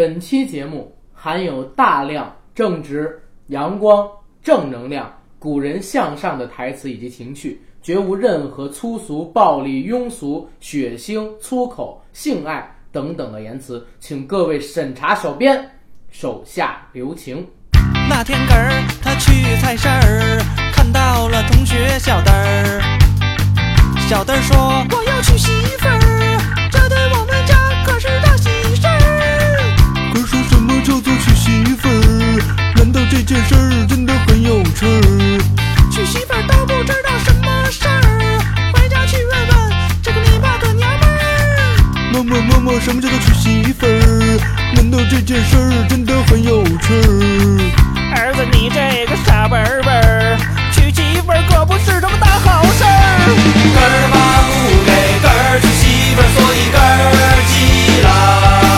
本期节目含有大量正直、阳光、正能量、古人向上的台词以及情绪，绝无任何粗俗、暴力、庸俗、血腥、粗口、性爱等等的言辞，请各位审查小编手下留情。那天根儿他去菜市儿，看到了同学小灯儿。小灯儿说：“我要娶媳妇儿，难道这件事儿真的很有趣儿？娶媳妇儿都不知道什么事儿，回家去问问这个你爸的娘们儿。妈妈妈妈，什么叫做娶媳妇儿？难道这件事儿真的很有趣儿？儿子，你这个傻笨笨儿，娶媳妇儿可不是什么大好事儿。根儿妈不给根儿娶媳妇儿，所以根儿急了。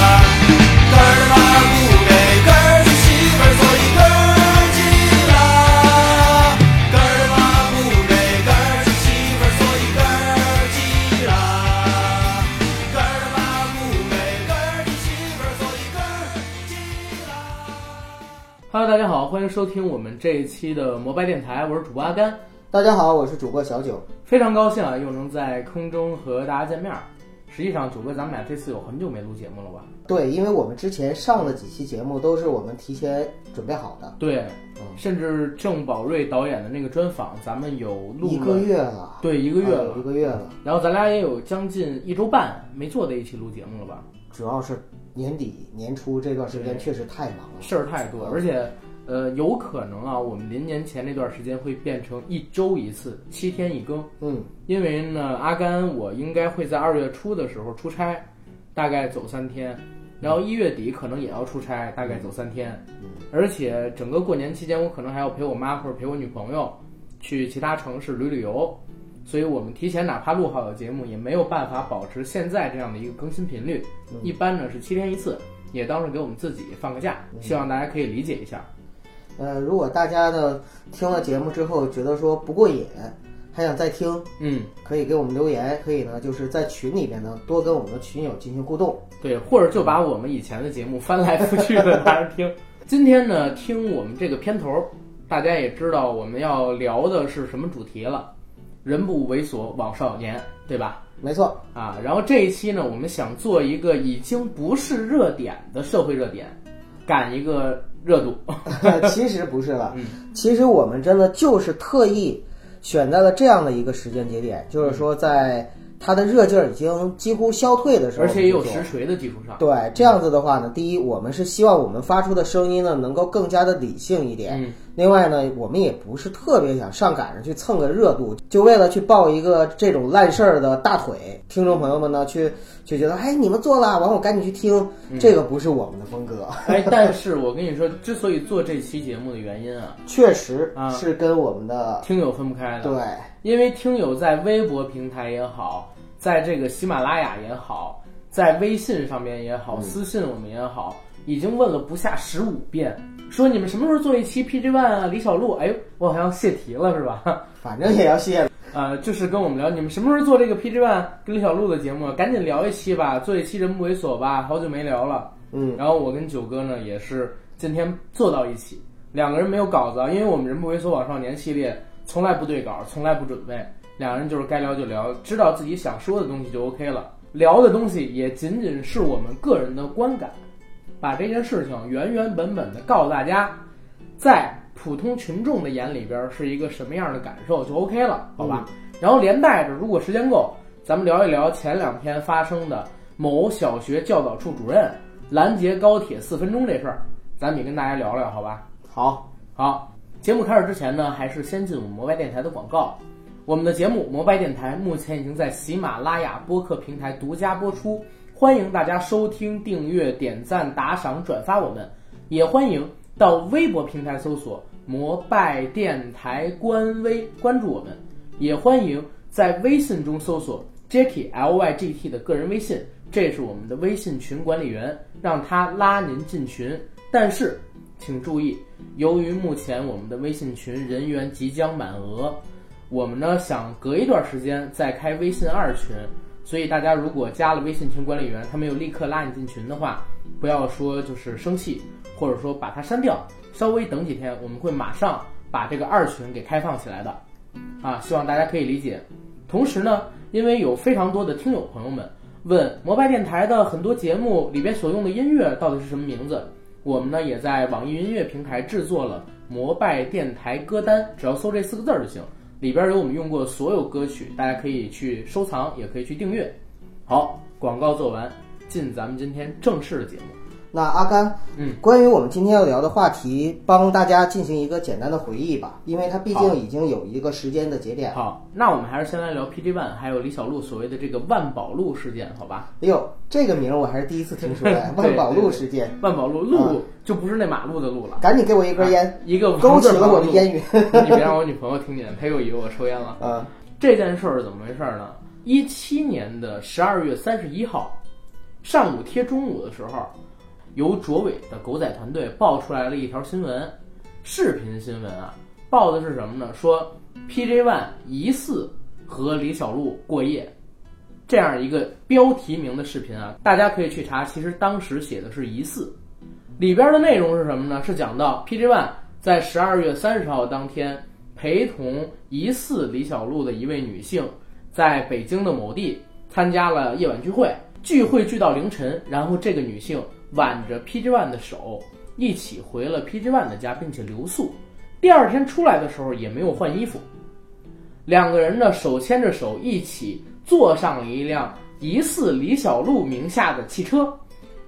收听我们这一期的摩拜电台，我是主播阿甘，大家好，我是主播小九。非常高兴啊，又能在空中和大家见面儿。实际上，九哥，咱们俩这次有很久没录节目了吧？对，因为我们之前上了几期节目都是我们提前准备好的，对，嗯甚至郑宝瑞导演的那个专访，咱们有录一个，月了，对，一个月啊了。一个月了。然后咱俩也有将近一周半没做在一起录节目了吧？主要是年底年初这段时间确实太忙了，事儿太多，而且，呃，有可能啊，我们临年前那段时间会变成一周一次，七天一更。嗯，因为呢，阿甘我应该会在二月初的时候出差，大概走三天，然后一月底可能也要出差，大概走三天，而且整个过年期间我可能还要陪我妈或者陪我女朋友去其他城市旅旅游，所以我们提前哪怕录好的节目也没有办法保持现在这样的一个更新频率，一般呢是七天一次，也当是给我们自己放个假，希望大家可以理解一下。呃，如果大家呢听了节目之后觉得说不过瘾，还想再听，嗯，可以给我们留言，可以呢就是在群里边呢多跟我们的群友进行互动。对，或者就把我们以前的节目翻来覆去的拿着听。今天呢，听我们这个片头，大家也知道我们要聊的是什么主题了，人不猥琐枉少年，对吧？没错，啊，然后这一期呢，我们想做一个已经不是热点的社会热点，赶一个热度。其实不是了，嗯其实我们真的就是特意选在了这样的一个时间节点，就是说在它的热劲儿已经几乎消退的时候，而且也有实锤的基础上。对，这样子的话呢，第一，我们是希望我们发出的声音呢能够更加的理性一点。嗯另外呢，我们也不是特别想上赶着去蹭个热度，就为了去抱一个这种烂事儿的大腿。听众朋友们呢，去就觉得，哎，你们做了，完我赶紧去听，这个不是我们的风格。哎，但是我跟你说，之所以做这期节目的原因啊，确实啊是跟我们的听友分不开的。对因为听友在微博平台也好，在这个喜马拉雅也好，在微信上面也好，私信我们也好，已经问了不下十五遍，说你们什么时候做一期 PG One 啊，李小璐？哎，我好像泄题了是吧？反正也要谢。呃，就是跟我们聊，你们什么时候做这个 PG One 跟李小璐的节目？赶紧聊一期吧，做一期人不猥琐吧，好久没聊了。嗯，然后我跟九哥呢也是今天坐到一起，两个人没有稿子啊，因为我们人不猥琐网少年系列从来不对稿，从来不准备，两人就是该聊就聊，知道自己想说的东西就 OK 了。聊的东西也仅仅是我们个人的观感，把这件事情原原本本的告诉大家，在普通群众的眼里边是一个什么样的感受就 OK 了，好吧？然后连带着，如果时间够，咱们聊一聊前两天发生的某小学教导处主任拦截高铁四分钟这事儿，咱们也跟大家聊聊，好吧？好，好，节目开始之前呢，还是先进我们摩拜电台的广告。我们的节目《摩拜电台》目前已经在喜马拉雅播客平台独家播出，欢迎大家收听、订阅、点赞、打赏、转发我们，也欢迎到微博平台搜索“摩拜电台”官微关注我们，也欢迎在微信中搜索 Jacky L Y G T 的个人微信，这是我们的微信群管理员，让他拉您进群。但是请注意，由于目前我们的微信群人员即将满额，我们呢想隔一段时间再开微信二群，所以大家如果加了微信群管理员，他没有立刻拉你进群的话，不要说就是生气，或者说把它删掉，稍微等几天，我们会马上把这个二群给开放起来的，啊，希望大家可以理解。同时呢，因为有非常多的听友朋友们问摩拜电台的很多节目里边所用的音乐到底是什么名字，我们呢也在网易云音乐平台制作了摩拜电台歌单，只要搜这四个字儿就行，里边有我们用过所有歌曲，大家可以去收藏，也可以去订阅。好，广告做完，进咱们今天正式的节目。那阿甘，嗯，关于我们今天要聊的话题，帮大家进行一个简单的回忆吧，因为它毕竟已经有一个时间的节点。好，那我们还是先来聊 PG One，还有李小璐所谓的这个万宝路事件，好吧？哎呦，这个名儿我还是第一次听说哎，万宝路事件，万宝路路就不是那马路的路了，赶紧给我一根烟，一个勾起了我的烟云。你别让我女朋友听见，她又以为我抽烟了。嗯，这件事儿是怎么回事呢？一七年的十二月三十一号上午贴中午的时候，由卓伟的狗仔团队爆出来了一条新闻，视频新闻啊，报的是什么呢？说 PJ One 疑似和李小璐过夜，这样一个标题名的视频啊，大家可以去查。其实当时写的是疑似，里边的内容是什么呢？是讲到 PJ One 在十二月三十号当天陪同疑似李小璐的一位女性，在北京的某地参加了夜晚聚会，聚会聚到凌晨，然后这个女性挽着 PG One 的手一起回了 PG One 的家，并且留宿。第二天出来的时候也没有换衣服，两个人呢手牵着手一起坐上了一辆疑似李小璐名下的汽车。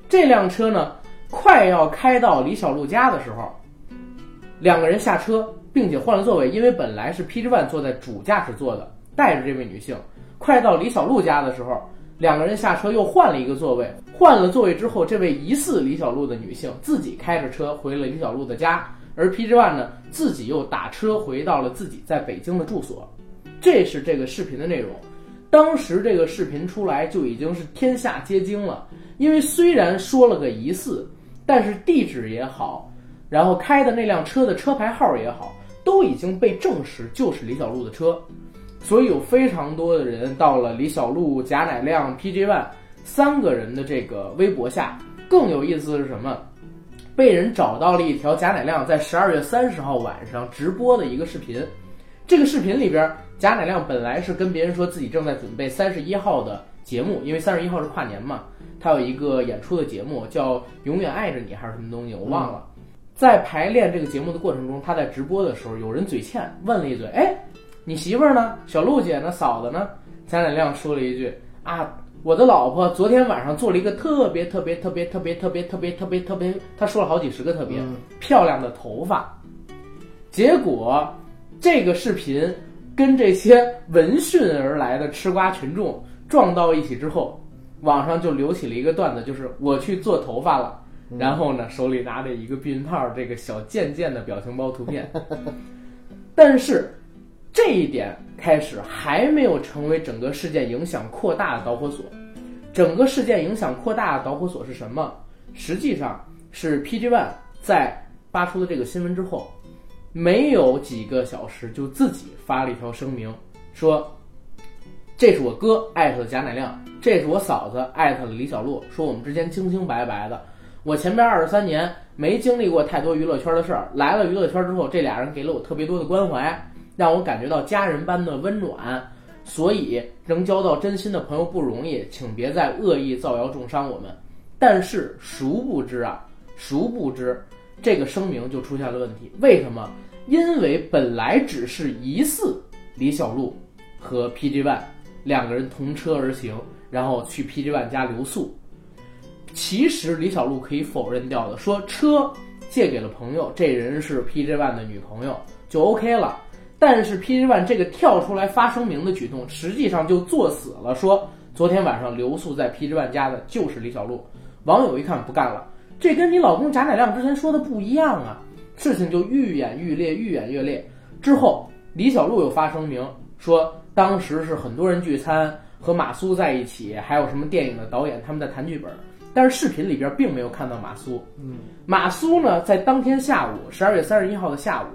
这辆车呢快要开到李小璐家的时候，两个人下车，并且换了座位，因为本来是 PG One 坐在主驾驶座的，带着这位女性。快到李小璐家的时候，两个人下车又换了一个座位。换了座位之后，这位疑似李小璐的女性自己开着车回了李小璐的家，而 PG One 呢自己又打车回到了自己在北京的住所。这是这个视频的内容。当时这个视频出来就已经是天下皆惊了，因为虽然说了个疑似，但是地址也好，然后开的那辆车的车牌号也好，都已经被证实就是李小璐的车，所以有非常多的人到了李小璐、贾乃亮、PG One 三个人的这个微博下。更有意思的是什么？被人找到了一条贾乃亮在十二月三十号晚上直播的一个视频。这个视频里边，贾乃亮本来是跟别人说自己正在准备三十一号的节目，因为三十一号是跨年嘛，他有一个演出的节目叫《永远爱着你》还是什么东西，我忘了。在排练这个节目的过程中，他在直播的时候，有人嘴欠问了一嘴：“哎，你媳妇儿呢？小璐姐呢？嫂子呢？”贾乃亮说了一句：“啊，我的老婆昨天晚上做了一个特别特别特别特别特别特别特别特别，他说了好几十个特别、嗯漂亮的头发。”结果这个视频跟这些闻讯而来的吃瓜群众撞到一起之后，网上就流起了一个段子，就是我去做头发了，然后呢手里拿着一个避孕套，这个小贱贱的表情包图片。但是这一点开始还没有成为整个事件影响扩大的导火索。整个事件影响扩大的导火索是什么？实际上是 PG One 在发出的这个新闻之后，没有几个小时就自己发了一条声明，说这是我哥艾特了贾乃亮，这是我嫂子艾特了李小璐，说我们之间清清白白的。我前边二十三年没经历过太多娱乐圈的事儿，来了娱乐圈之后，这俩人给了我特别多的关怀，让我感觉到家人般的温暖。所以能交到真心的朋友不容易，请别再恶意造谣重伤我们。但是殊不知啊，殊不知这个声明就出现了问题。为什么？因为本来只是疑似李小璐和 PG One 两个人同车而行，然后去 PG One 家留宿。其实李小璐可以否认掉的，说车借给了朋友，这人是 PG One 的女朋友就 OK 了。但是 PG One 这个跳出来发声明的举动，实际上就作死了，说昨天晚上留宿在 PG One 家的就是李小璐。网友一看不干了，这跟你老公贾乃亮之前说的不一样啊！事情就愈演愈烈，愈演愈烈。之后，李小璐又发声明说，当时是很多人聚餐，和马苏在一起，还有什么电影的导演他们在谈剧本。但是视频里边并没有看到马苏。嗯，马苏呢，在当天下午，十二月三十一号的下午，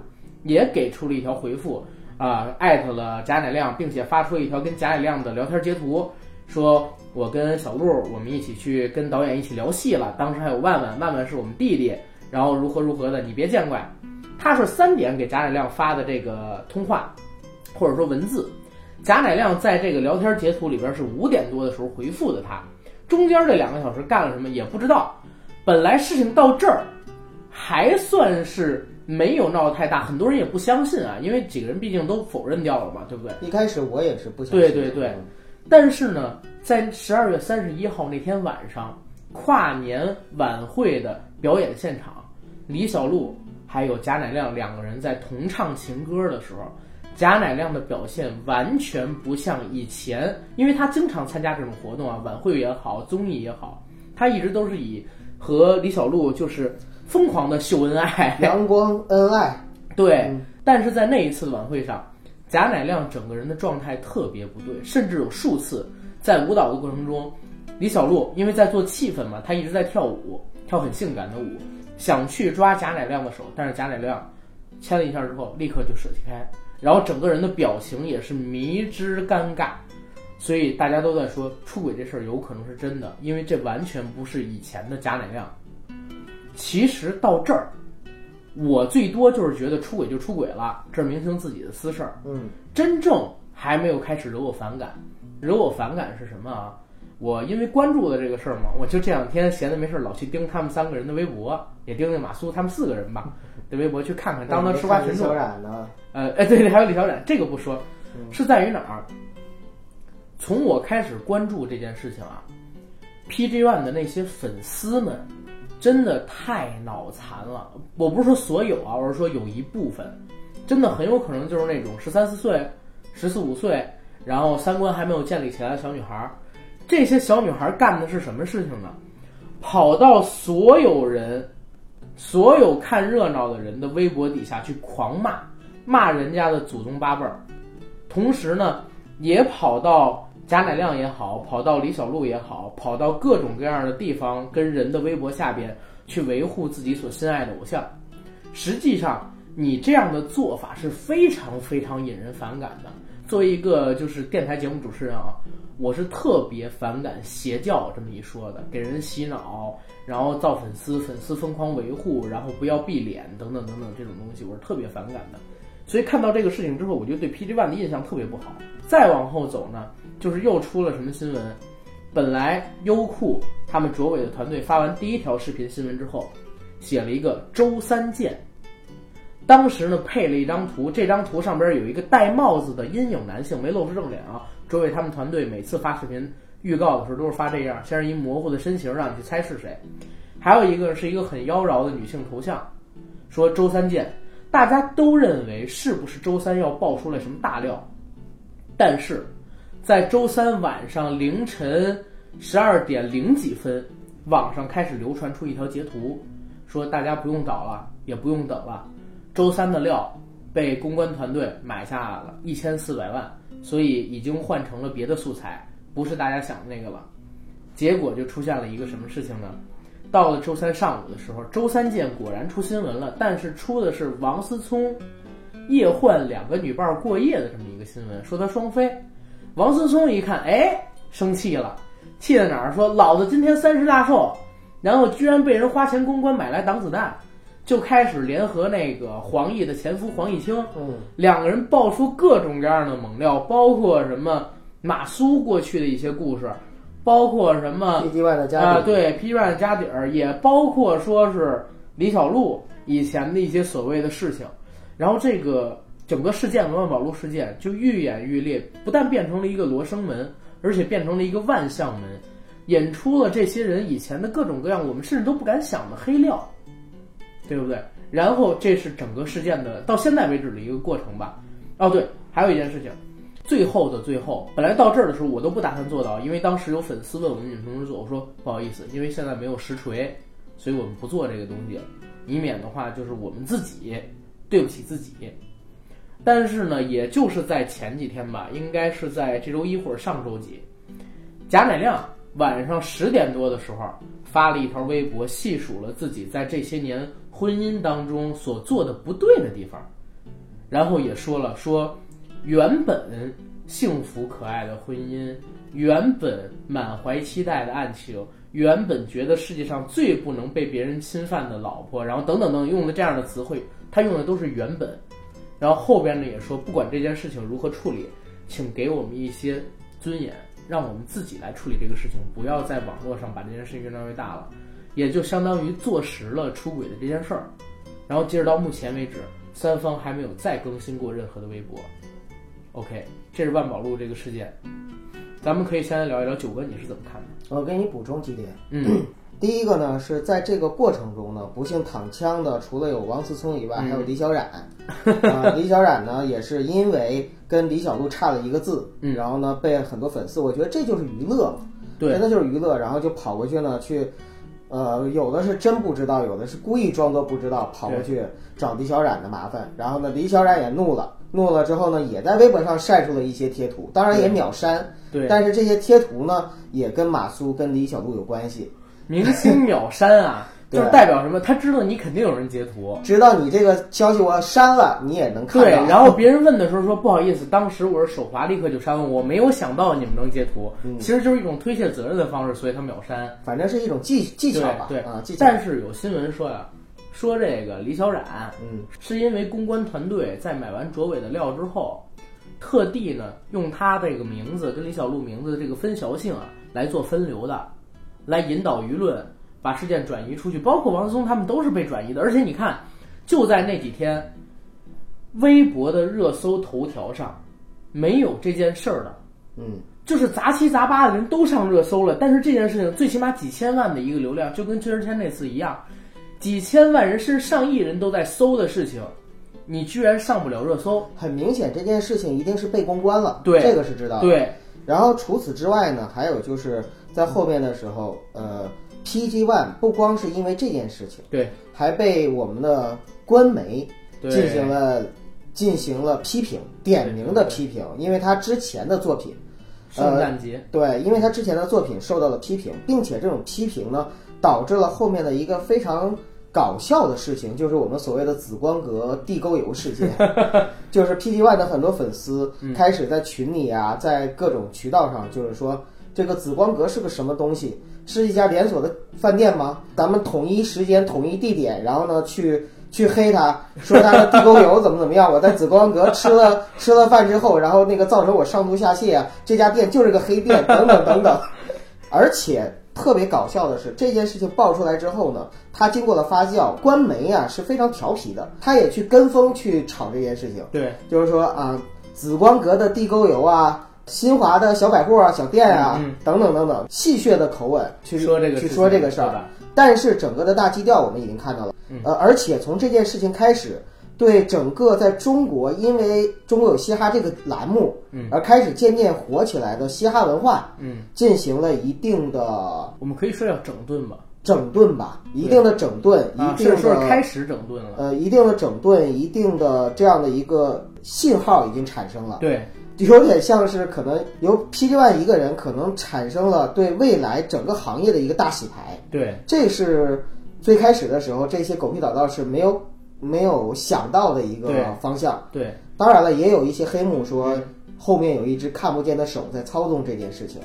也给出了一条回复，啊、艾特了贾乃亮，并且发出了一条跟贾乃亮的聊天截图，说我跟小鹿，我们一起去跟导演一起聊戏了。当时还有万万，万万是我们弟弟，然后如何如何的，你别见怪。他是三点给贾乃亮发的这个通话，或者说文字。贾乃亮在这个聊天截图里边是五点多的时候回复的他，中间这两个小时干了什么也不知道。本来事情到这儿还算是没有闹得太大，很多人也不相信啊，因为几个人毕竟都否认掉了嘛，对不对？一开始我也是不相信。对对对，但是呢，在十二月三十一号那天晚上，跨年晚会的表演现场，李小璐还有贾乃亮两个人在同唱情歌的时候，贾乃亮的表现完全不像以前，因为他经常参加这种活动啊，晚会也好，综艺也好，他一直都是以和李小璐就是疯狂的秀恩爱，阳光恩爱，对，嗯但是在那一次的晚会上，贾乃亮整个人的状态特别不对，甚至有数次在舞蹈的过程中，李小璐因为在做气氛嘛，她一直在跳舞，跳很性感的舞，想去抓贾乃亮的手，但是贾乃亮牵了一下之后，立刻就舍弃开，然后整个人的表情也是迷之尴尬。所以大家都在说出轨这事儿有可能是真的，因为这完全不是以前的贾乃亮。其实到这儿，我最多就是觉得出轨就出轨了，这是明星自己的私事儿。嗯，真正还没有开始惹我反感，惹我反感是什么啊？我因为关注了这个事儿嘛，我就这两天闲的没事儿老去盯他们三个人的微博，也盯那马苏他们四个人吧 的微博去看看，当当吃瓜群众小。冉呢？呃，哎，对对，还有李小冉，这个不说，嗯是在于哪儿？从我开始关注这件事情啊，PG One 的那些粉丝们真的太脑残了。我不是说所有啊，我是说有一部分，真的很有可能就是那种十三四岁、十四五岁，然后三观还没有建立起来的小女孩。这些小女孩干的是什么事情呢？跑到所有人、所有看热闹的人的微博底下去狂骂，骂人家的祖宗八辈儿，同时呢，也跑到贾乃亮也好，跑到李小璐也好，跑到各种各样的地方，跟人的微博下边去维护自己所心爱的偶像。实际上，你这样的做法是非常非常引人反感的。作为一个就是电台节目主持人啊，我是特别反感邪教这么一说的，给人洗脑，然后造粉丝，粉丝疯狂维护，然后不要闭脸等等等等这种东西，我是特别反感的。所以看到这个事情之后，我就对 PG One 的印象特别不好。再往后走呢，就是又出了什么新闻？本来优酷他们卓伟的团队发完第一条视频新闻之后，写了一个周三见。当时呢配了一张图，这张图上边有一个戴帽子的阴影男性，没露出正脸啊。卓伟他们团队每次发视频预告的时候都是发这样，先是一模糊的身形让你去猜是谁，还有一个是一个很妖娆的女性头像，说周三见。大家都认为是不是周三要爆出来什么大料，但是在周三晚上凌晨十二点零几分，网上开始流传出一条截图，说大家不用找了，也不用等了，周三的料被公关团队买下来了，一千四百万，所以已经换成了别的素材，不是大家想的那个了。结果就出现了一个什么事情呢？到了周三上午的时候，周三见果然出新闻了，但是出的是王思聪夜换两个女伴儿过夜的这么一个新闻，说他双飞。王思聪一看，哎，生气了，气在哪儿？说老子今天三十大寿，然后居然被人花钱公关买来挡子弹，就开始联合那个黄奕的前夫黄毅清，嗯，两个人爆出各种各样的猛料，包括什么马苏过去的一些故事，包括什么 PG One 的家啊，庭，对 P 软家底儿，也包括说是李小璐以前的一些所谓的事情，然后这个整个事件文万宝路事件就愈演愈烈，不但变成了一个罗生门，而且变成了一个万象门，引出了这些人以前的各种各样我们甚至都不敢想的黑料，对不对？然后这是整个事件的到现在为止的一个过程吧。哦，对，还有一件事情，最后的最后，本来到这儿的时候我都不打算做到，因为当时有粉丝问我们女同志做，我说不好意思，因为现在没有实锤，所以我们不做这个东西了，以免的话就是我们自己对不起自己。但是呢，也就是在前几天吧，应该是在这周一或者上周几，贾乃亮晚上十点多的时候发了一条微博，细数了自己在这些年婚姻当中所做的不对的地方，然后也说了说，原本幸福可爱的婚姻，原本满怀期待的爱情，原本觉得世界上最不能被别人侵犯的老婆，然后等等等用的这样的词汇，他用的都是原本。然后后边呢也说，不管这件事情如何处理，请给我们一些尊严，让我们自己来处理这个事情，不要在网络上把这件事情越闹越大了，也就相当于坐实了出轨的这件事儿。然后截止到目前为止，三方还没有再更新过任何的微博。OK，这是万宝路这个事件，咱们可以先来聊一聊九哥你是怎么看的？我给你补充几点。嗯，第一个呢是在这个过程中呢，不幸躺枪的除了有王思聪以外，还有李小冉。啊，李小冉呢也是因为跟李小璐差了一个字，嗯然后呢被很多粉丝，我觉得这就是娱乐嘛，对真的就是娱乐，然后就跑过去呢去。呃，有的是真不知道，有的是故意装作不知道，跑过去找李小冉的麻烦。然后呢，李小冉也怒了，怒了之后呢，也在微博上晒出了一些贴图，当然也秒删。对，但是这些贴图呢，也跟马苏跟李小璐有关系。明星秒删啊，就是代表什么？他知道你肯定有人截图。知道你这个消息我删了，你也能看到对，到。然后 别人问的时候说不好意思，当时我是手滑，立刻就删了，我没有想到你们能截图，嗯其实就是一种推卸责任的方式，所以他秒删。反正是一种技技巧吧，对啊，技巧。但是有新闻说呀，说这个李小冉嗯是因为公关团队在买完卓伟的料之后，特地呢用他这个名字跟李小璐名字的这个分淆性啊来做分流的，来引导舆论把事件转移出去，包括王思聪他们都是被转移的。而且你看，就在那几天，微博的热搜头条上没有这件事儿的，嗯，就是杂七杂八的人都上热搜了，但是这件事情最起码几千万的一个流量，就跟薛之谦那次一样，几千万人甚至上亿人都在搜的事情，你居然上不了热搜。很明显这件事情一定是被公关了，对这个是知道的。对，然后除此之外呢，还有就是在后面的时候，呃，PG One 不光是因为这件事情，对，还被我们的官媒对。进行了进行了批评，点名的批评，因为他之前的作品，圣诞节，对，因为他之前的作品受到了批评，并且这种批评呢，导致了后面的一个非常搞笑的事情，就是我们所谓的紫光阁地沟油事件，就是 PT One 的很多粉丝开始在群里啊，在各种渠道上，就是说这个紫光阁是个什么东西？是一家连锁的饭店吗？咱们统一时间、统一地点，然后呢去。去黑他，说他的地沟油 怎么怎么样？我在紫光阁吃了吃了饭之后，然后那个造成我上吐下泻啊！这家店就是个黑店，等等等等。而且特别搞笑的是，这件事情爆出来之后呢，他经过了发酵，官媒啊是非常调皮的，他也去跟风去炒这件事情，对，就是说啊，紫光阁的地沟油啊。新华的小百货啊、小店啊，嗯嗯。等等等等，戏谑的口吻去去说这个事情说这个事儿，但是整个的大基调我们已经看到了，嗯。呃，而且从这件事情开始，对整个在中国，因为中国有嘻哈这个栏目，嗯而开始渐渐火起来的嘻哈文化，嗯，进行了一定的我们可以说叫整顿吧，整顿吧，一定的整顿，啊，一定说开始整顿了。呃，一定的整顿，一定的这样的一个信号已经产生了。对，有点像是可能由 PG One 一个人可能产生了对未来整个行业的一个大洗牌，对，这是最开始的时候这些狗屁倒灶是没有没有想到的一个方向。对，当然了，也有一些黑幕说后面有一只看不见的手在操纵这件事情。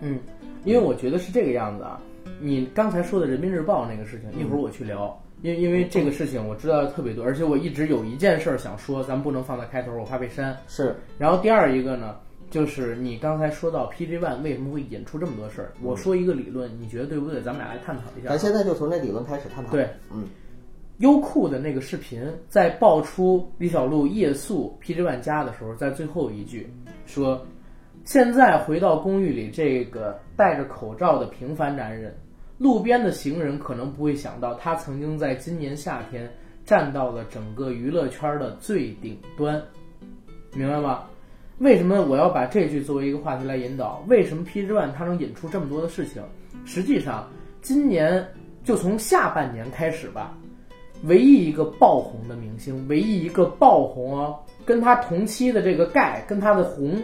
嗯，因为我觉得是这个样子啊。你刚才说的人民日报那个事情，一会儿我去聊，因为因为这个事情我知道的特别多，而且我一直有一件事儿想说，咱们不能放在开头，我怕被删。是，然后第二一个呢，就是你刚才说到 PG One 为什么会引出这么多事儿，我说一个理论，你觉得对不对？咱们俩来探讨一下咱。现在就从这理论开始探讨。对，嗯，优酷的那个视频在爆出李小璐夜宿 PG One 家的时候，在最后一句说：“现在回到公寓里，这个戴着口罩的平凡男人，路边的行人可能不会想到，他曾经在今年夏天站到了整个娱乐圈的最顶端，明白吗？为什么我要把这句作为一个话题来引导？为什么 PG One 它能引出这么多的事情？实际上，今年就从下半年开始吧，唯一一个爆红的明星，唯一一个爆红哦，跟他同期的这个盖跟他的红，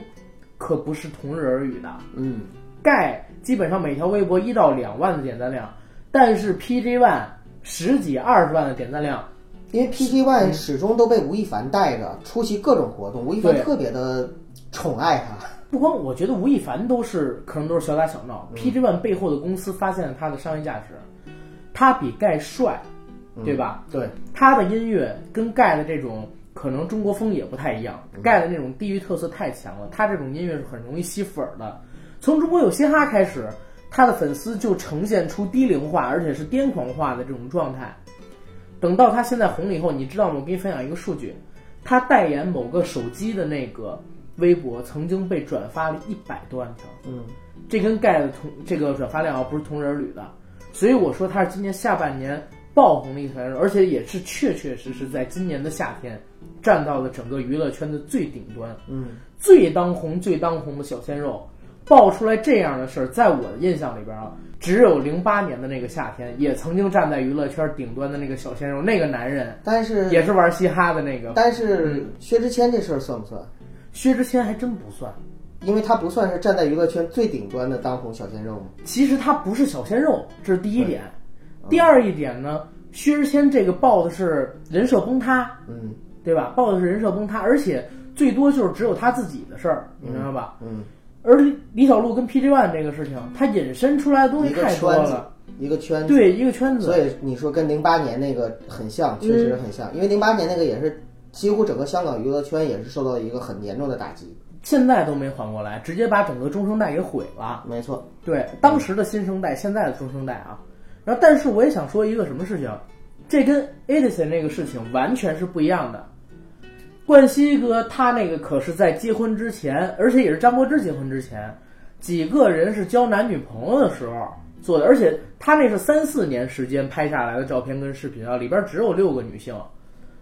可不是同日而语的。嗯，盖基本上每条微博一到两万的点赞量，但是 PG One 十几二十万的点赞量，因为 PG One 始终都被吴亦凡带着出席各种活动，吴亦凡特别的宠爱他。不光我觉得吴亦凡都是可能都是小打小闹、p g One 背后的公司发现了他的商业价值，他比盖帅，对吧？对，他的音乐跟盖的这种可能中国风也不太一样，盖的那种地域特色太强了，他这种音乐是很容易吸粉儿的。从中国有嘻哈开始，他的粉丝就呈现出低龄化而且是癫狂化的这种状态。等到他现在红了以后，你知道吗？我给你分享一个数据，他代言某个手机的那个微博曾经被转发了一百多万条。嗯，这跟盖的同这个转发量啊不是同人儿捋的，所以我说他是今年下半年爆红的一团人，而且也是确确实实在今年的夏天站到了整个娱乐圈的最顶端，嗯，最当红、最当红的小鲜肉，爆出来这样的事儿，在我的印象里边啊，只有零八年的那个夏天，也曾经站在娱乐圈顶端的那个小鲜肉，那个男人但是也是玩嘻哈的那个，但是薛之谦这事儿算不算？薛之谦还真不算。因为他不算是站在娱乐圈最顶端的当红小鲜肉吗。其实他不是小鲜肉，这是第一点。第二一点呢，薛之谦这个爆的是人设崩塌，嗯对吧？爆的是人设崩塌，而且最多就是只有他自己的事儿，你明白吧？嗯，而李李小璐跟 PG One 这个事情，他引申出来的东西太多了，，一个圈子。对一个圈子。所以你说跟零八年那个很像，确实很像，因为零八年那个也是几乎整个香港娱乐圈也是受到一个很严重的打击。现在都没缓过来，直接把整个中生代给毁了。没错，对，当时的新生代，现在的中生代啊。然后，但是我也想说一个什么事情，这跟 Edison 那个事情完全是不一样的。冠希哥他那个可是在结婚之前，而且也是张柏芝结婚之前，几个人是交男女朋友的时候做的，而且他那是三四年时间拍下来的照片跟视频啊，里边只有六个女性，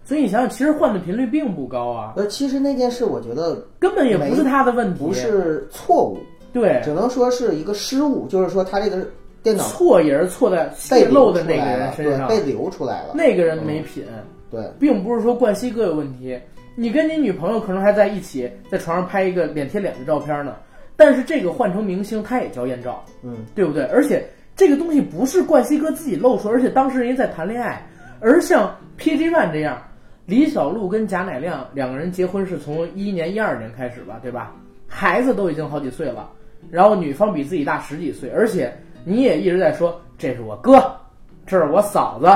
所以你想想，其实换的频率并不高啊，呃，其实那件事我觉得根本也不是他的问题，不是错误，对，只能说是一个失误，就是说他这个电脑错也是错在被泄露的那个人身上，被流出来了。那个人没品，对，并不是说冠希哥有问题。你跟你女朋友可能还在一起，在床上拍一个脸贴脸的照片呢，但是这个换成明星，他也叫艳照，嗯，对不对？而且这个东西不是冠希哥自己露出，而且当时人家在谈恋爱，而像 PG One 这样，李小璐跟贾乃亮两个人结婚是从一一年、一二年开始吧，对吧？孩子都已经好几岁了，然后女方比自己大十几岁，而且你也一直在说这是我哥，这是我嫂子。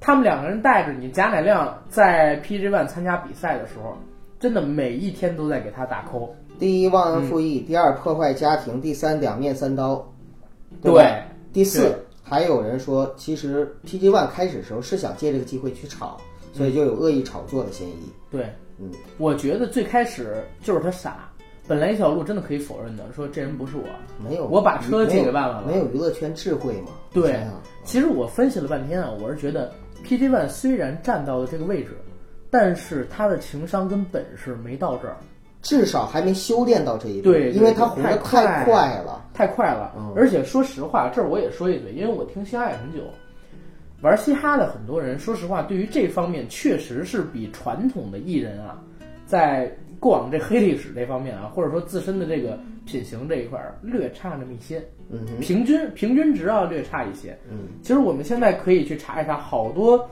他们两个人带着你，贾乃亮在 PG One 参加比赛的时候，真的每一天都在给他打 call。第一忘恩负义，第二破坏家庭，第三两面三刀，对吧第四还有人说，其实 PG One 开始的时候是想借这个机会去炒，所以就有恶意炒作的嫌疑。对，嗯，我觉得最开始就是他傻。本来李小鹿真的可以否认的，说这人不是我。没有，我把车借给万万了没有娱乐圈智慧嘛？对其实我分析了半天啊，我是觉得 PG One 虽然站到了这个位置，但是他的情商跟本事没到这儿，至少还没修炼到这一步，对对因为他红的太快太快了。太快了。嗯而且说实话，这儿我也说一嘴，因为我听嘻哈也很久，玩嘻哈的很多人，说实话，对于这方面确实是比传统的艺人啊，在过往这黑历史这方面啊，或者说自身的这个品行这一块儿略差那么一些，平均平均值啊略差一些。嗯，其实我们现在可以去查一查，好多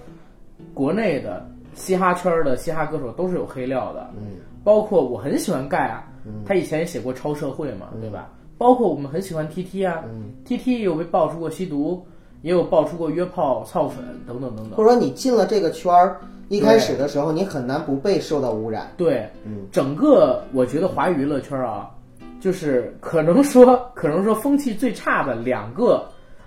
国内的嘻哈圈儿的嘻哈歌手都是有黑料的，嗯，包括我很喜欢盖啊，他以前也写过超社会嘛，对吧？包括我们很喜欢 T T 啊、嗯 t T 也有被爆出过吸毒，也有爆出过约炮、操粉等等等等。或者说你进了这个圈儿，一开始的时候你很难不被受到污染。对，嗯，整个我觉得华语娱乐圈啊，就是可能说 可能说风气最差的两个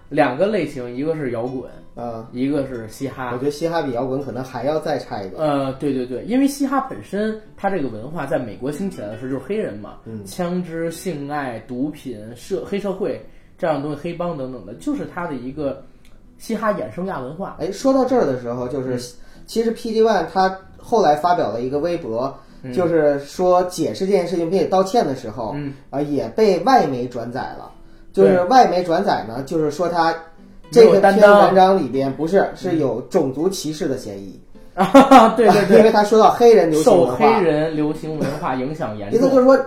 两个类型，一个是摇滚，啊，一个是嘻哈。我觉得嘻哈比摇滚可能还要再差一点。呃，对对对，因为嘻哈本身它这个文化在美国兴起来的时候就是黑人嘛，嗯枪支、性爱、毒品、社黑社会这样的东西，黑帮等等的，就是它的一个嘻哈衍生亚文化。哎，说到这儿的时候，就是、其实 PG One 他后来发表了一个微博，就是说解释这件事情并且道歉的时候，嗯。啊、也被外媒转载了。就是外媒转载呢，就是说他这个篇文章里边不是是有种族歧视的嫌疑，啊，对对 因为，他说到黑人流行文化，黑人流行文化影响严重。意思就是说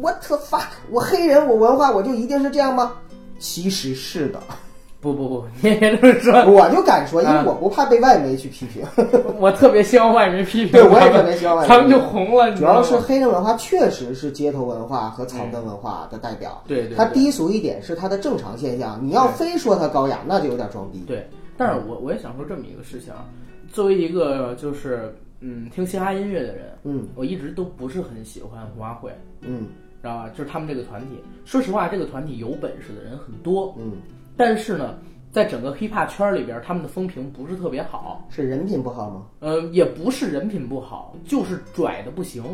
，What the fuck？我黑人，我文化我就一定是这样吗？其实是的，不不不，你别这么说，我就敢说，因为啊我不怕被外媒去批评，我特别希望外媒批评对我也特别希望外媒他们就红了，主要是黑人文化确实是街头文化和草根文化的代表。对对对它低俗一点是它的正常现象，你要非说它高雅，那就有点装逼。对，但是我我也想说这么一个事情啊，作为一个就是嗯听嘻哈音乐的人，嗯我一直都不是很喜欢红花会，嗯知道吧？就是他们这个团体，说实话，这个团体有本事的人很多，嗯，但是呢，在整个 hiphop 圈里边，他们的风评不是特别好。是人品不好吗？呃，也不是人品不好，就是拽的不行。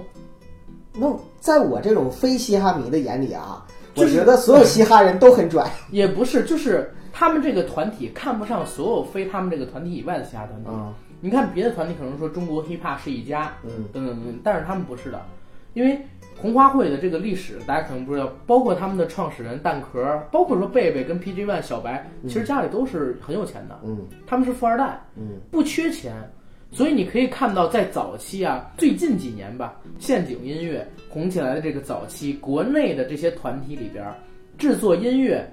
那在我这种非嘻哈迷的眼里啊，我就是觉得所有嘻哈人都很拽。也不是，就是他们这个团体看不上所有非他们这个团体以外的嘻哈团体。嗯你看别的团体可能说中国 hiphop 是一家，等等等，但是他们不是的，因为红花会的这个历史大家可能不知道，包括他们的创始人蛋壳，包括说贝贝跟 PG One 小白，其实家里都是很有钱的，嗯。他们是富二代，嗯不缺钱，所以你可以看到，在早期啊，最近几年吧，陷阱音乐红起来的这个早期，国内的这些团体里边儿，制作音乐，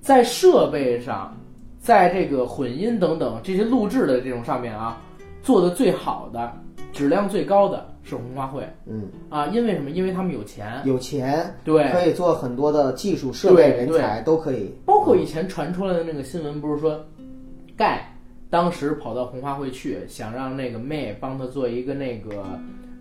在设备上，在这个混音等等这些录制的这种上面啊，做的最好的、质量最高的是红花会嗯，啊，因为什么？因为他们有钱，有钱，对，可以做很多的技术设备、对人才都可以。包括以前传出来的那个新闻，不是说盖当时跑到红花会去，想让那个妹帮他做一个那个，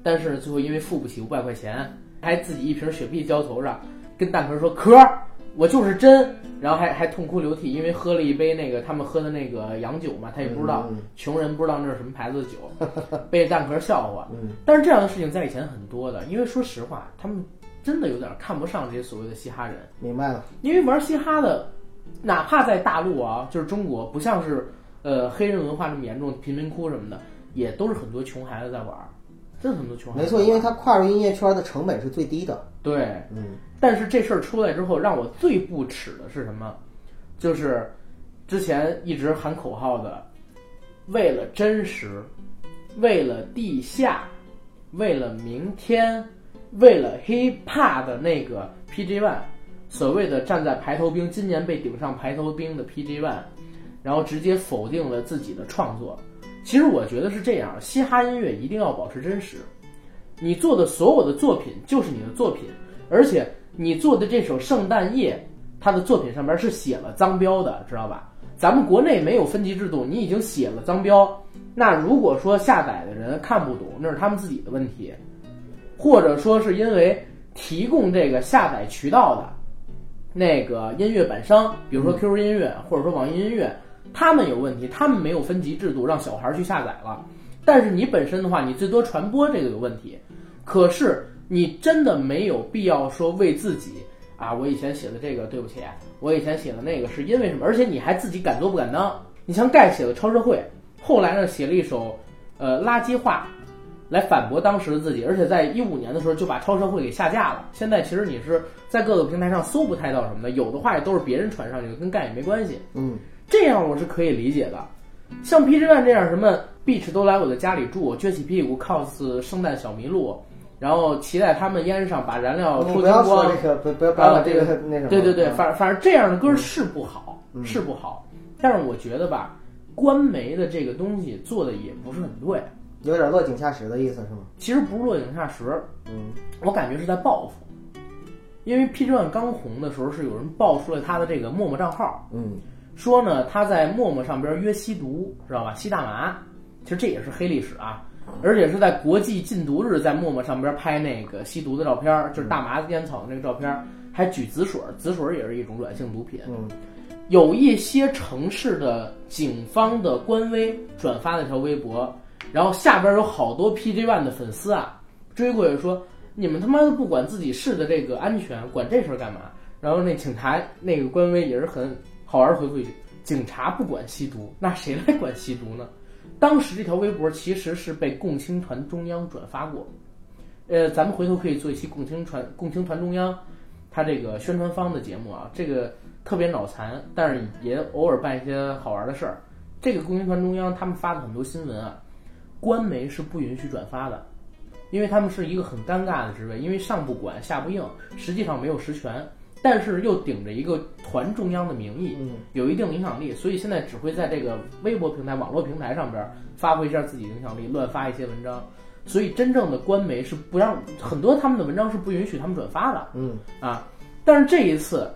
但是最后因为付不起五百块钱，还自己一瓶雪碧浇头上，跟蛋壳说壳儿，我就是真，然后还还痛哭流涕，因为喝了一杯那个他们喝的那个洋酒嘛，他也不知道，嗯穷人不知道那是什么牌子的酒，被蛋壳笑话。嗯但是这样的事情在以前很多的，因为说实话，他们真的有点看不上这些所谓的嘻哈人。明白了。因为玩嘻哈的，哪怕在大陆啊，就是中国，不像是呃黑人文化那么严重，贫民窟什么的，也都是很多穷孩子在玩儿，真的很多穷没错。因为他跨入音乐圈的成本是最低的。对，嗯但是这事儿出来之后，让我最不耻的是什么？就是之前一直喊口号的，为了真实，为了地下，为了明天，为了 hiphop 的那个 PG One，所谓的站在排头兵，今年被顶上排头兵的 PG One，然后直接否定了自己的创作。其实我觉得是这样，嘻哈音乐一定要保持真实，你做的所有的作品就是你的作品，而且你做的这首《圣诞夜》，它的作品上面是写了脏标的，知道吧？咱们国内没有分级制度，你已经写了脏标，那如果说下载的人看不懂，那是他们自己的问题，或者说是因为提供这个下载渠道的那个音乐版商，比如说 QQ 音乐或者说网易音乐，他们有问题，他们没有分级制度，让小孩去下载了。但是你本身的话，你最多传播这个有问题，可是你真的没有必要说为自己啊，我以前写的这个对不起，我以前写的那个是因为什么？而且你还自己敢做不敢当。你像盖写的超社会，后来呢写了一首呃垃圾话，来反驳当时的自己，而且在一五年的时候就把超社会给下架了。现在其实你是在各个平台上搜不太到什么的，有的话也都是别人传上去的，跟盖也没关系。嗯，这样我是可以理解的。像 PG One 这样，什么 Beach 都来我的家里住，撅起屁股 cos 圣诞小麋鹿，然后骑在他们烟上把燃料抽精你不要说光。这个，不不要把这个啊那什么。对对对，嗯反反正这样的歌是不好，是不好。但是我觉得吧，官媒的这个东西做的也不是很对。有点落井下石的意思是吗？其实不是落井下石，嗯我感觉是在报复。因为 PG One 刚红的时候，是有人爆出了他的这个陌陌账号，嗯说呢他在陌陌上边约吸毒，知道吧？吸大麻，其实这也是黑历史啊。而且是在国际禁毒日，在陌陌上边拍那个吸毒的照片，就是大麻烟草的那个照片，还举紫水，紫水也是一种软性毒品。嗯有一些城市的警方的官微转发了一条微博，然后下边有好多 PG One 的粉丝啊追过去说：“你们他妈的不管自己市的这个安全，管这事儿干嘛？”然后那警察那个官微也是很好玩，回复一句：“警察不管吸毒，那谁来管吸毒呢？”当时这条微博其实是被共青团中央转发过，呃，咱们回头可以做一期共青团共青团中央他这个宣传方的节目啊，这个特别脑残，但是也偶尔办一些好玩的事儿。这个共青团中央他们发的很多新闻啊，官媒是不允许转发的，因为他们是一个很尴尬的职位，因为上不管下不应，实际上没有实权。但是又顶着一个团中央的名义，嗯有一定影响力，所以现在只会在这个微博平台、网络平台上边发挥一下自己影响力，乱发一些文章。所以真正的官媒是不让很多他们的文章是不允许他们转发的嗯啊。但是这一次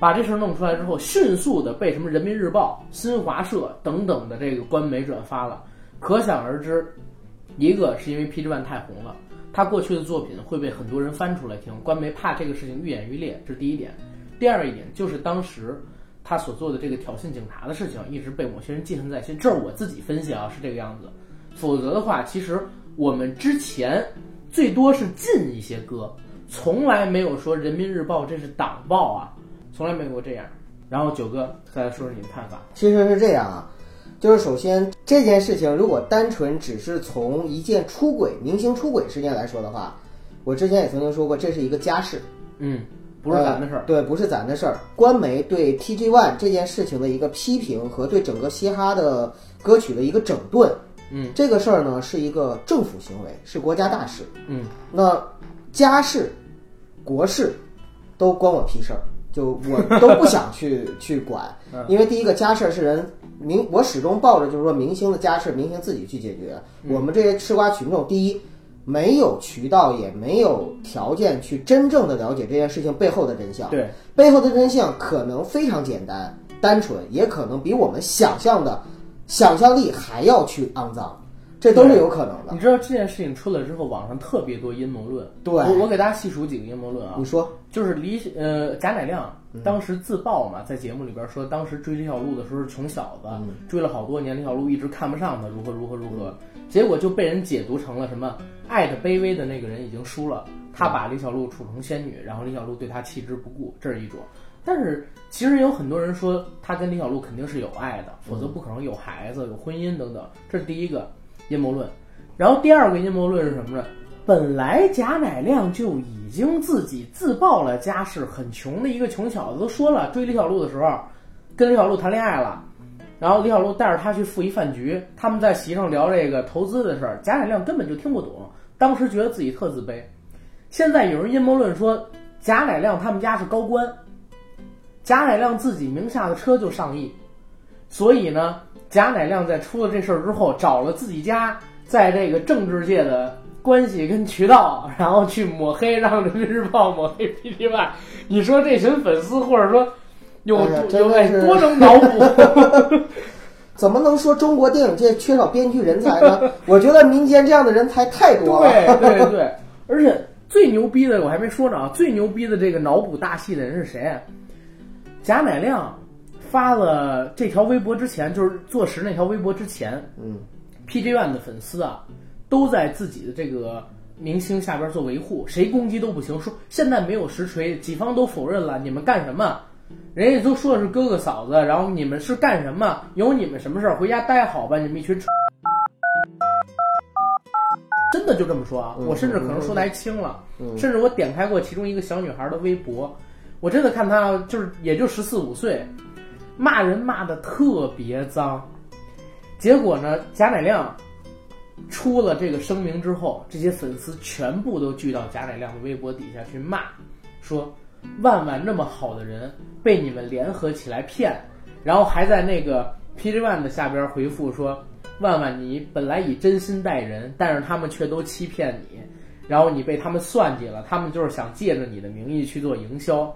把这事儿弄出来之后，迅速的被什么人民日报、新华社等等的这个官媒转发了，可想而知，一个是因为 PG One 太红了，他过去的作品会被很多人翻出来听，官媒怕这个事情愈演愈烈，这是第一点。第二一点就是当时他所做的这个挑衅警察的事情，一直被某些人记恨在心。这是我自己分析啊，是这个样子。否则的话，其实我们之前最多是禁一些歌，从来没有说人民日报这是党报啊，从来没有过这样。然后九哥再来说说你的看法。其实是这样啊，就是首先这件事情如果单纯只是从一件出轨明星出轨事件来说的话，我之前也曾经说过，这是一个家事，嗯，不是咱的事儿呃。对，不是咱的事儿。官媒对 TG One 这件事情的一个批评和对整个嘻哈的歌曲的一个整顿，嗯，这个事儿呢是一个政府行为，是国家大事。嗯，那家事、国事都关我屁事儿，就我都不想去 去管，因为第一个家事儿是人明，我始终抱着就是说明星的家事，明星自己去解决。我们这些吃瓜群众，第一没有渠道，也没有条件去真正的了解这件事情背后的真相。对，背后的真相可能非常简单、单纯，也可能比我们想象的想象力还要去肮脏，这都是有可能的你。知道这件事情出来之后，网上特别多阴谋论。对我我给大家细数几个阴谋论啊你。说，就是李呃贾乃亮当时自曝嘛，在节目里边说，当时追李小璐的时候是穷小子，追了好多年，李小璐一直看不上他，如何如何如何，结果就被人解读成了什么爱的卑微的那个人已经输了，他把李小璐处成仙女，然后李小璐对他弃之不顾，这是一种。但是其实有很多人说他跟李小璐肯定是有爱的，否则不可能有孩子、有婚姻等等，这是第一个阴谋论。然后第二个阴谋论是什么呢？本来贾乃亮就已经自己自曝了家世很穷的一个穷小子，都说了追李小璐的时候，跟李小璐谈恋爱了，然后李小璐带着他去赴一饭局，他们在席上聊这个投资的事儿，贾乃亮根本就听不懂，当时觉得自己特自卑。现在有人阴谋论说贾乃亮他们家是高官，贾乃亮自己名下的车就上亿，所以呢，贾乃亮在出了这事儿之后，找了自己家在这个政治界的关系跟渠道，然后去抹黑，让人民日报抹黑 PT One。你说这群粉丝，或者说有哎有多能脑补？怎么能说中国电影界缺少编剧人才呢？我觉得民间这样的人才太多了。对对对，而且最牛逼的我还没说呢啊，最牛逼的这个脑补大戏的人是谁？啊贾乃亮发了这条微博之前，就是坐实那条微博之前，嗯，PJ One 的粉丝啊，都在自己的这个明星下边做维护，谁攻击都不行。说现在没有实锤，己方都否认了，你们干什么？人家都说的是哥哥嫂子，然后你们是干什么？有你们什么事儿？回家待好吧，你们一群。真的就这么说啊！我甚至可能说的还轻了，甚至我点开过其中一个小女孩的微博，我真的看她就是也就十四五岁，骂人骂的特别脏。结果呢，贾乃亮出了这个声明之后，这些粉丝全部都聚到贾乃亮的微博底下去骂，说万万那么好的人被你们联合起来骗，然后还在那个 PG One 的下边回复说，万万你本来以真心待人，但是他们却都欺骗你，然后你被他们算计了，他们就是想借着你的名义去做营销。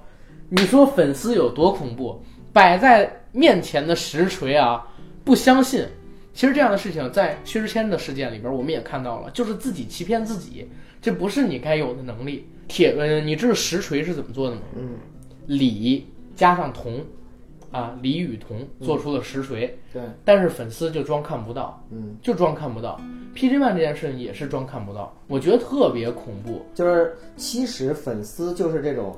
你说粉丝有多恐怖？摆在面前的实锤啊，不相信。其实这样的事情在薛之谦的事件里边，我们也看到了，就是自己欺骗自己，这不是你该有的能力。铁，呃，你知道实锤是怎么做的吗？嗯，李加上铜，啊，李与铜做出了实锤，对，但是粉丝就装看不到，嗯，就装看不到。PG One 这件事情也是装看不到，我觉得特别恐怖。就是其实粉丝就是这种，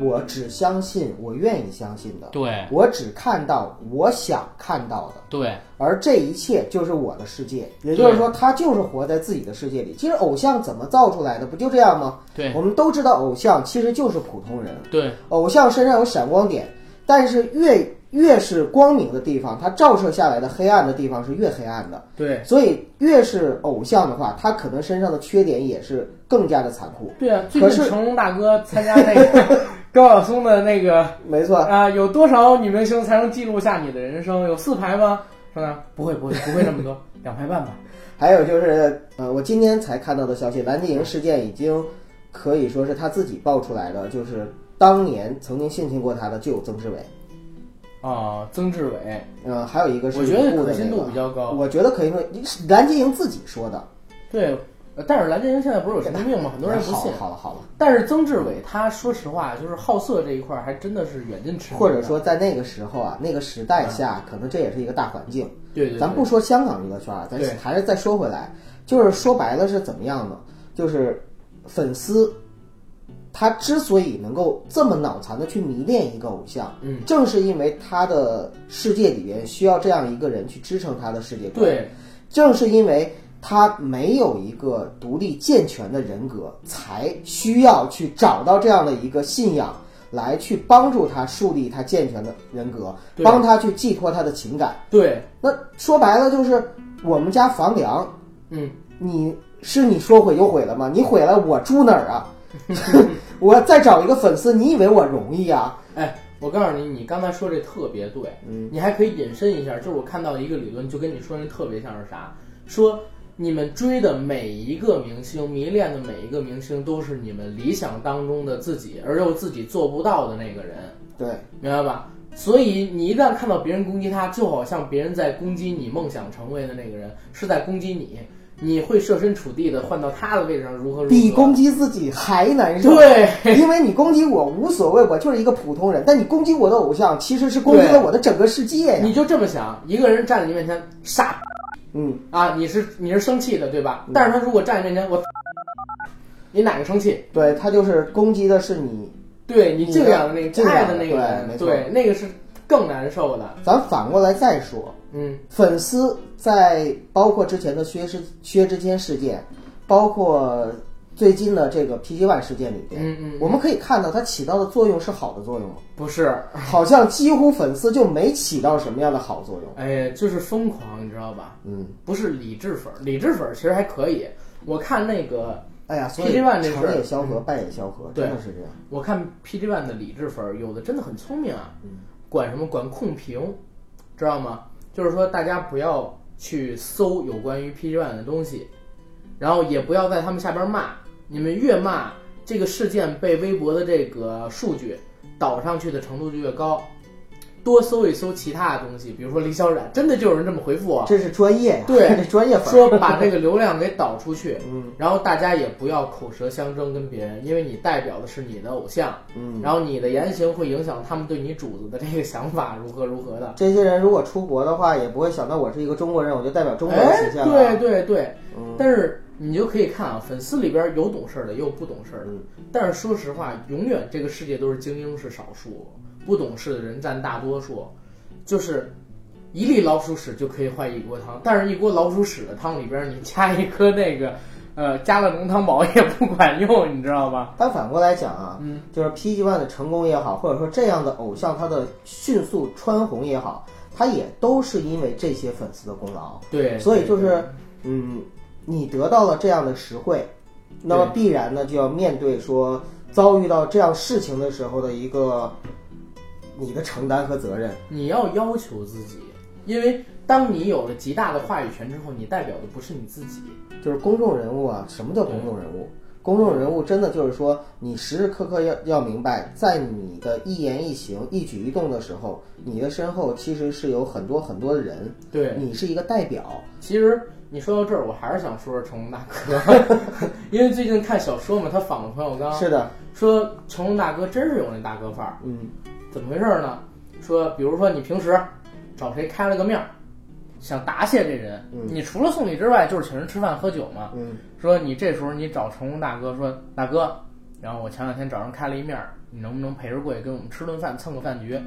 我只相信我愿意相信的，对我只看到我想看到的，对而这一切就是我的世界。也就是说，他就是活在自己的世界里。其实偶像怎么造出来的？不就这样吗？对我们都知道，偶像其实就是普通人，对偶像身上有闪光点，但是越越是光明的地方，它照射下来的黑暗的地方是越黑暗的。对所以越是偶像的话，他可能身上的缺点也是更加的残酷。对啊！最可是近成龙大哥参加那个 高晓松的那个没错，啊，有多少女明星才能记录下你的人生？有四排吗？是吧？不会，不会，不会那么多，两排半吧。还有就是，呃，我今天才看到的消息，蓝洁瑛事件已经可以说是她自己爆出来的，就是当年曾经性侵过她的就有曾志伟，啊，曾志伟，呃，还有一个是我觉得可信度比较高。我觉得可以说，蓝洁瑛自己说的，对，呃但是蓝洁瑛现在不是有神经病吗？很多人不信。好了好了，但是曾志伟他说实话，就是好色这一块儿还真的是远近驰名。或者说在那个时候啊，那个时代下，可能这也是一个大环境。对对对，咱不说香港娱乐圈啊，咱还是再说回来，就是说白了是怎么样呢？就是粉丝他之所以能够这么脑残的去迷恋一个偶像，嗯，正是因为他的世界里边需要这样一个人去支撑他的世界观。对，正是因为他没有一个独立健全的人格，才需要去找到这样的一个信仰，来去帮助他树立他健全的人格，帮他去寄托他的情感。对，那说白了就是我们家房梁，嗯，你是你说毁就毁了吗？你毁了我住哪儿啊？我再找一个粉丝，你以为我容易啊？哎，我告诉你，你刚才说这特别对，嗯，你还可以引申一下，就是我看到一个理论，就跟你说那特别像是啥，说你们追的每一个明星，迷恋的每一个明星，都是你们理想当中的自己，而又自己做不到的那个人，对，明白吧？所以你一旦看到别人攻击他，就好像别人在攻击你梦想成为的那个人，是在攻击你，你会设身处地的换到他的位置上，如何如何？比攻击自己还难受。对，因为你攻击我无所谓，我就是一个普通人，但你攻击我的偶像，其实是攻击了我的整个世界呀。你就这么想，一个人站在你面前傻嗯，啊，你是你是生气的对吧？但是他如果站在面前，我，你哪个生气？对他就是攻击的是你。对你敬仰的那个敬仰爱的那个人，对没错对，那个是更难受的。咱反过来再说，嗯，粉丝在包括之前的薛之薛之谦事件，包括最近的这个 PG One 事件里边，嗯嗯嗯我们可以看到它起到的作用是好的作用吗？不是，好像几乎粉丝就没起到什么样的好作用。哎，就是疯狂，你知道吧？嗯，不是理智粉儿，理智粉儿其实还可以。我看那个，哎呀，所以 PG One 这事儿成也萧何，败也萧何，对真的是这样。我看 PG One 的理智粉儿，有的真的很聪明啊，嗯管什么管控评，知道吗？就是说大家不要去搜有关于 PG One 的东西，然后也不要在他们下边骂，你们越骂，这个事件被微博的这个数据导上去的程度就越高。多搜一搜其他的东西，比如说李小冉，真的就有人这么回复我，这是专业呀，对 专业说把这个流量给导出去，嗯然后大家也不要口舌相争跟别人，因为你代表的是你的偶像，嗯，然后你的言行会影响他们对你主子的这个想法如何如何的。这些人如果出国的话，也不会想到我是一个中国人，我就代表中国的哎形，象、啊。对对对，嗯但是你就可以看啊，粉丝里边有懂事儿的，也有不懂事儿的。嗯但是说实话，永远这个世界都是精英是少数，不懂事的人占大多数。就是一粒老鼠屎就可以坏一锅汤，但是一锅老鼠屎的汤里边，你加一颗那个，呃，加了浓汤宝也不管用，你知道吧？但反过来讲啊，嗯，就是 PG One 的成功也好，或者说这样的偶像他的迅速穿红也好，他也都是因为这些粉丝的功劳。对，所以就是，嗯，你得到了这样的实惠，那么必然呢就要面对说遭遇到这样事情的时候的一个你的承担和责任。你要要求自己，因为当你有了极大的话语权之后，你代表的不是你自己。就是公众人物啊，什么叫公众人物？公众人物真的就是说，你时时刻刻要要明白，在你的一言一行、一举一动的时候，你的身后其实是有很多很多的人，对，你是一个代表。其实你说到这儿，我还是想说说成龙大哥，因为最近看小说嘛，他访了冯小刚，是的，说成龙大哥真是有那大哥范儿，嗯怎么回事呢？说比如说你平时找谁开了个面儿，想答谢这人，嗯你除了送礼之外，就是请人吃饭喝酒嘛。嗯说你这时候你找成龙大哥说大哥，然后我前两天找人开了一面儿，你能不能陪着过去跟我们吃顿饭蹭个饭局？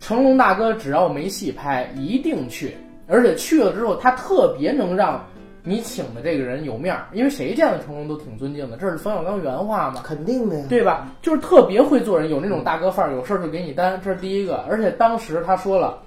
成龙大哥只要没戏拍，一定去，而且去了之后，他特别能让你请的这个人有面儿，因为谁见了成龙都挺尊敬的，这是冯小刚原话嘛。肯定的呀。对吧？就是特别会做人，有那种大哥范儿，有事儿就给你担，这是第一个。而且当时他说了，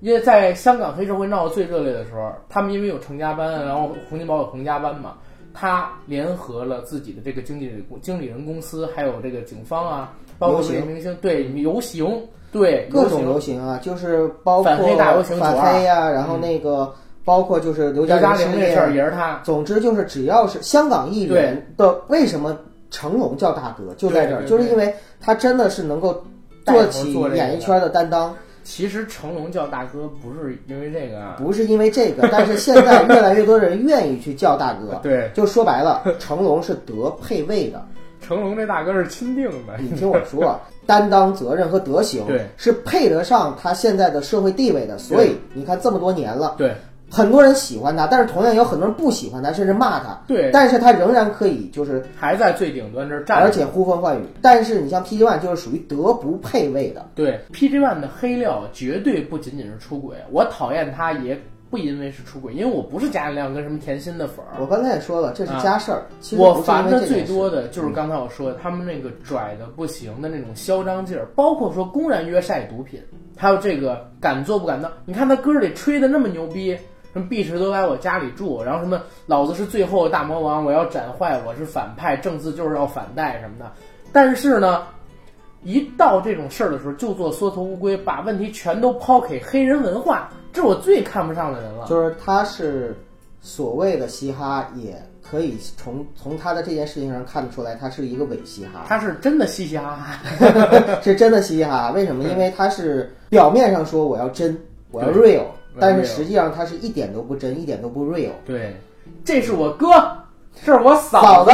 因为在香港黑社会闹得最热烈的时候，他们因为有成家班，然后洪金宝有洪家班嘛，他联合了自己的这个经纪人经理人公司，还有这个警方啊，包括游行明星，对游行，对各种游游行啊，就是包括反黑大游行反黑呀、然后那个包括就是刘嘉玲那事儿，也是他，总之就是只要是香港艺人的，为什么成龙叫大哥，就在这儿，就是因为他真的是能够做起演艺圈的担当，其实成龙叫大哥不是因为这个啊，不是因为这个，但是现在越来越多人愿意去叫大哥。对，就说白了，成龙是德配位的。成龙这大哥是钦定的，你听我说，担当、责任和德行，对是配得上他现在的社会地位的。所以你看，这么多年了，对很多人喜欢他，但是同样有很多人不喜欢他，甚至骂他。对，但是他仍然可以就是，还在最顶端这儿站着，而且呼风唤雨。但是你像 PG One 就是属于德不配位的，对 PG One 的黑料绝对不仅仅是出轨，我讨厌他也不因为是出轨，因为我不是贾乃亮跟什么甜心的粉儿。我刚才也说了，这是家事儿。我烦的最多的就是刚才我说的，他们那个拽的不行的那种嚣张劲儿，包括说公然约晒毒品，还有这个敢做不敢当。你看他歌里吹的那么牛逼，什么碧池都来我家里住，然后什么老子是最后的大魔王，我要斩坏，我是反派，正字就是要反带什么的。但是呢，一到这种事儿的时候，就做缩头乌龟，把问题全都抛给黑人文化，这是我最看不上的人了。就是他是所谓的嘻哈，也可以从从他的这件事情上看得出来，他是一个伪嘻哈。他是真的嘻嘻哈哈，是真的嘻嘻哈哈，为什么？因为他是表面上说我要真，我要 real，但是实际上他是一点都不真，一点都不 real。对，这是我哥，这是我嫂嫂子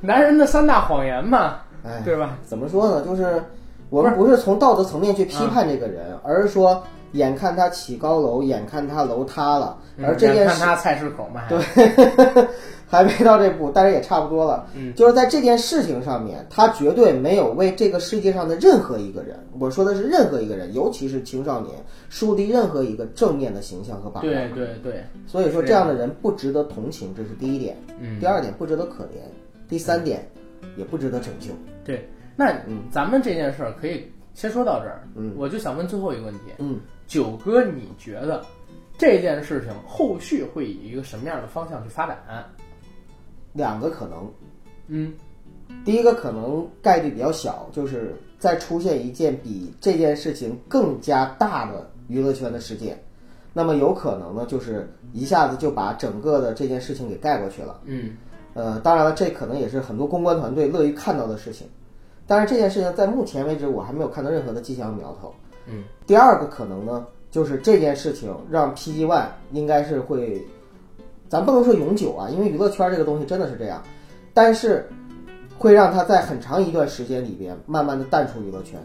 男人的三大谎言嘛，哎，对吧？怎么说呢？就是我们不是从道德层面去批判这个人，而是说，眼看他起高楼，眼看他楼塌了，而这件事嗯看他菜市口嘛，对 还没到这步，但是也差不多了。嗯就是在这件事情上面，他绝对没有为这个世界上的任何一个人，我说的是任何一个人，尤其是青少年，树立任何一个正面的形象和榜样。对对对，所以说这样的人不值得同情，这是第一点。嗯第二点不值得可怜，第三点也不值得拯救。对。那嗯咱们这件事儿可以先说到这儿，嗯我就想问最后一个问题，嗯，九哥，你觉得这件事情后续会以一个什么样的方向去发展？两个可能，嗯第一个可能概率比较小，就是再出现一件比这件事情更加大的娱乐圈的事件，那么有可能呢，就是一下子就把整个的这件事情给盖过去了。嗯呃，当然了，这可能也是很多公关团队乐于看到的事情。但是这件事情在目前为止，我还没有看到任何的迹象苗头。嗯，第二个可能呢，就是这件事情让 PG One 应该是会，咱不能说永久啊，因为娱乐圈这个东西真的是这样，但是会让他在很长一段时间里边慢慢的淡出娱乐圈。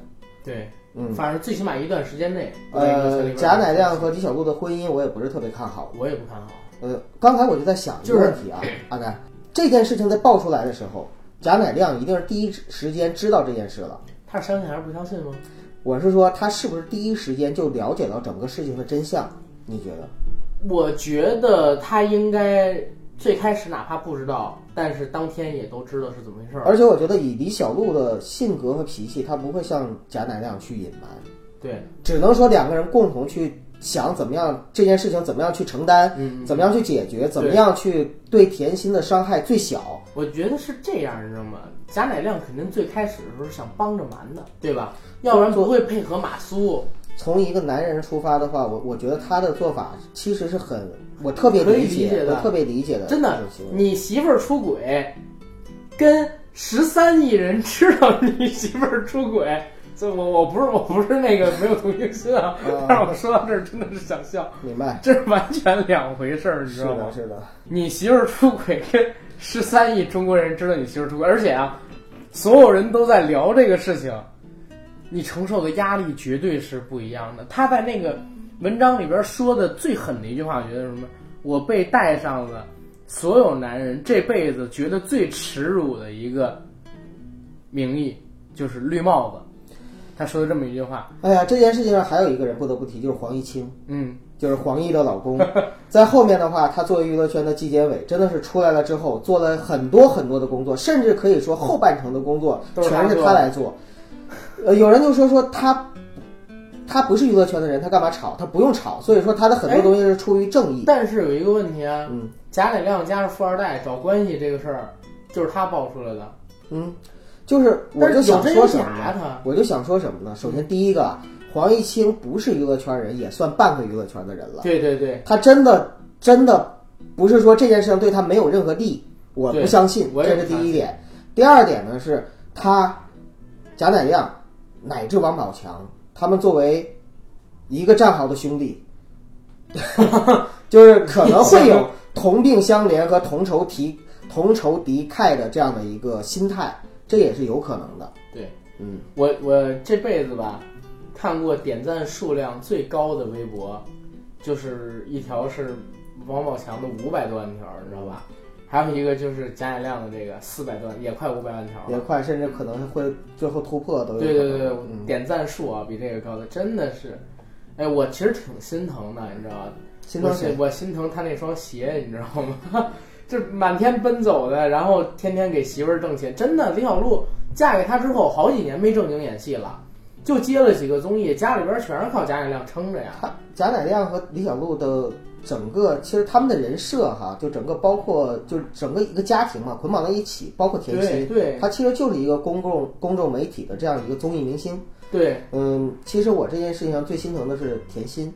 对，嗯，反正最起码一段时间内，呃，贾乃亮和李小璐的婚姻我也不是特别看好。我也不看好。呃，刚才我就在想一个问题啊，阿甘，这件事情在爆出来的时候，贾乃亮一定是第一时间知道这件事了。他是相信还是不相信吗？我是说，他是不是第一时间就了解到整个事情的真相？你觉得？我觉得他应该最开始哪怕不知道，但是当天也都知道是怎么回事儿。而且我觉得以李小璐的性格和脾气，他不会像贾乃亮去隐瞒，对，只能说两个人共同去想怎么样这件事情怎么样去承担，嗯，怎么样去解决，怎么样去对甜心的伤害最小。我觉得是这样，你知道吗？贾乃亮肯定最开始的时候是想帮着瞒的，对吧？要不然不会配合马苏。从一个男人出发的话，我我觉得他的做法其实是很，我特别理理解的我特别理解的。真的你媳妇儿出轨，跟十三亿人知道你媳妇儿出轨，这我我不是我不是那个没有同情心啊，啊 但是我说到这儿真的是想笑，明白？这是完全两回事儿，你知道吗是的，？是的，你媳妇儿出轨跟十三亿中国人知道你媳妇儿出轨，而且啊，所有人都在聊这个事情，你承受的压力绝对是不一样的。他在那个文章里边说的最狠的一句话，我觉得是什么？我被戴上了所有男人这辈子觉得最耻辱的一个名义，就是绿帽子。他说了这么一句话，哎呀，这件事情上还有一个人不得不提，就是黄毅清。嗯，就是黄奕的老公，在后面的话，他作为娱乐圈的纪检委，真的是出来了之后做了很多很多的工作，甚至可以说后半程的工作全是他来做。呃，有人就说说他，他不是娱乐圈的人，他干嘛吵？他不用吵，所以说他的很多哎东西是出于正义。但是有一个问题啊，嗯贾乃亮家是富二代，找关系这个事儿就是他爆出来的。嗯，就是我就想说什么，呢？我就想说什么呢？首先第一个，黄毅清不是娱乐圈人，也算半个娱乐圈的人了。对对对，他真的真的不是说这件事情对他没有任何利益，我不相信，这是第一点。第二点呢是他贾乃亮乃至王宝强，他们作为一个战壕的兄弟，就是可能会有 同病相怜和同仇敌同仇敌忾的这样的一个心态，这也是有可能的。对嗯，我我这辈子吧，看过点赞数量最高的微博，就是一条是王宝强的五百多万条，你知道吧？还有一个就是贾乃亮的这个四百多万，也快五百万条。也快，甚至可能会最后突破都有。对对对，嗯，点赞数啊比这个高的真的是，哎，我其实挺心疼的，你知道吧？心疼谁？我心疼他那双鞋，你知道吗？就是满天奔走的，然后天天给媳妇儿挣钱。真的，李小璐嫁给他之后，好几年没正经演戏了，就接了几个综艺，家里边全是靠贾乃亮撑着呀。他贾乃亮和李小璐的整个，其实他们的人设哈，就整个包括就是整个一个家庭嘛，捆绑在一起，包括甜心，对对他其实就是一个公共公众媒体的这样一个综艺明星。对，嗯，其实我这件事情上最心疼的是甜心，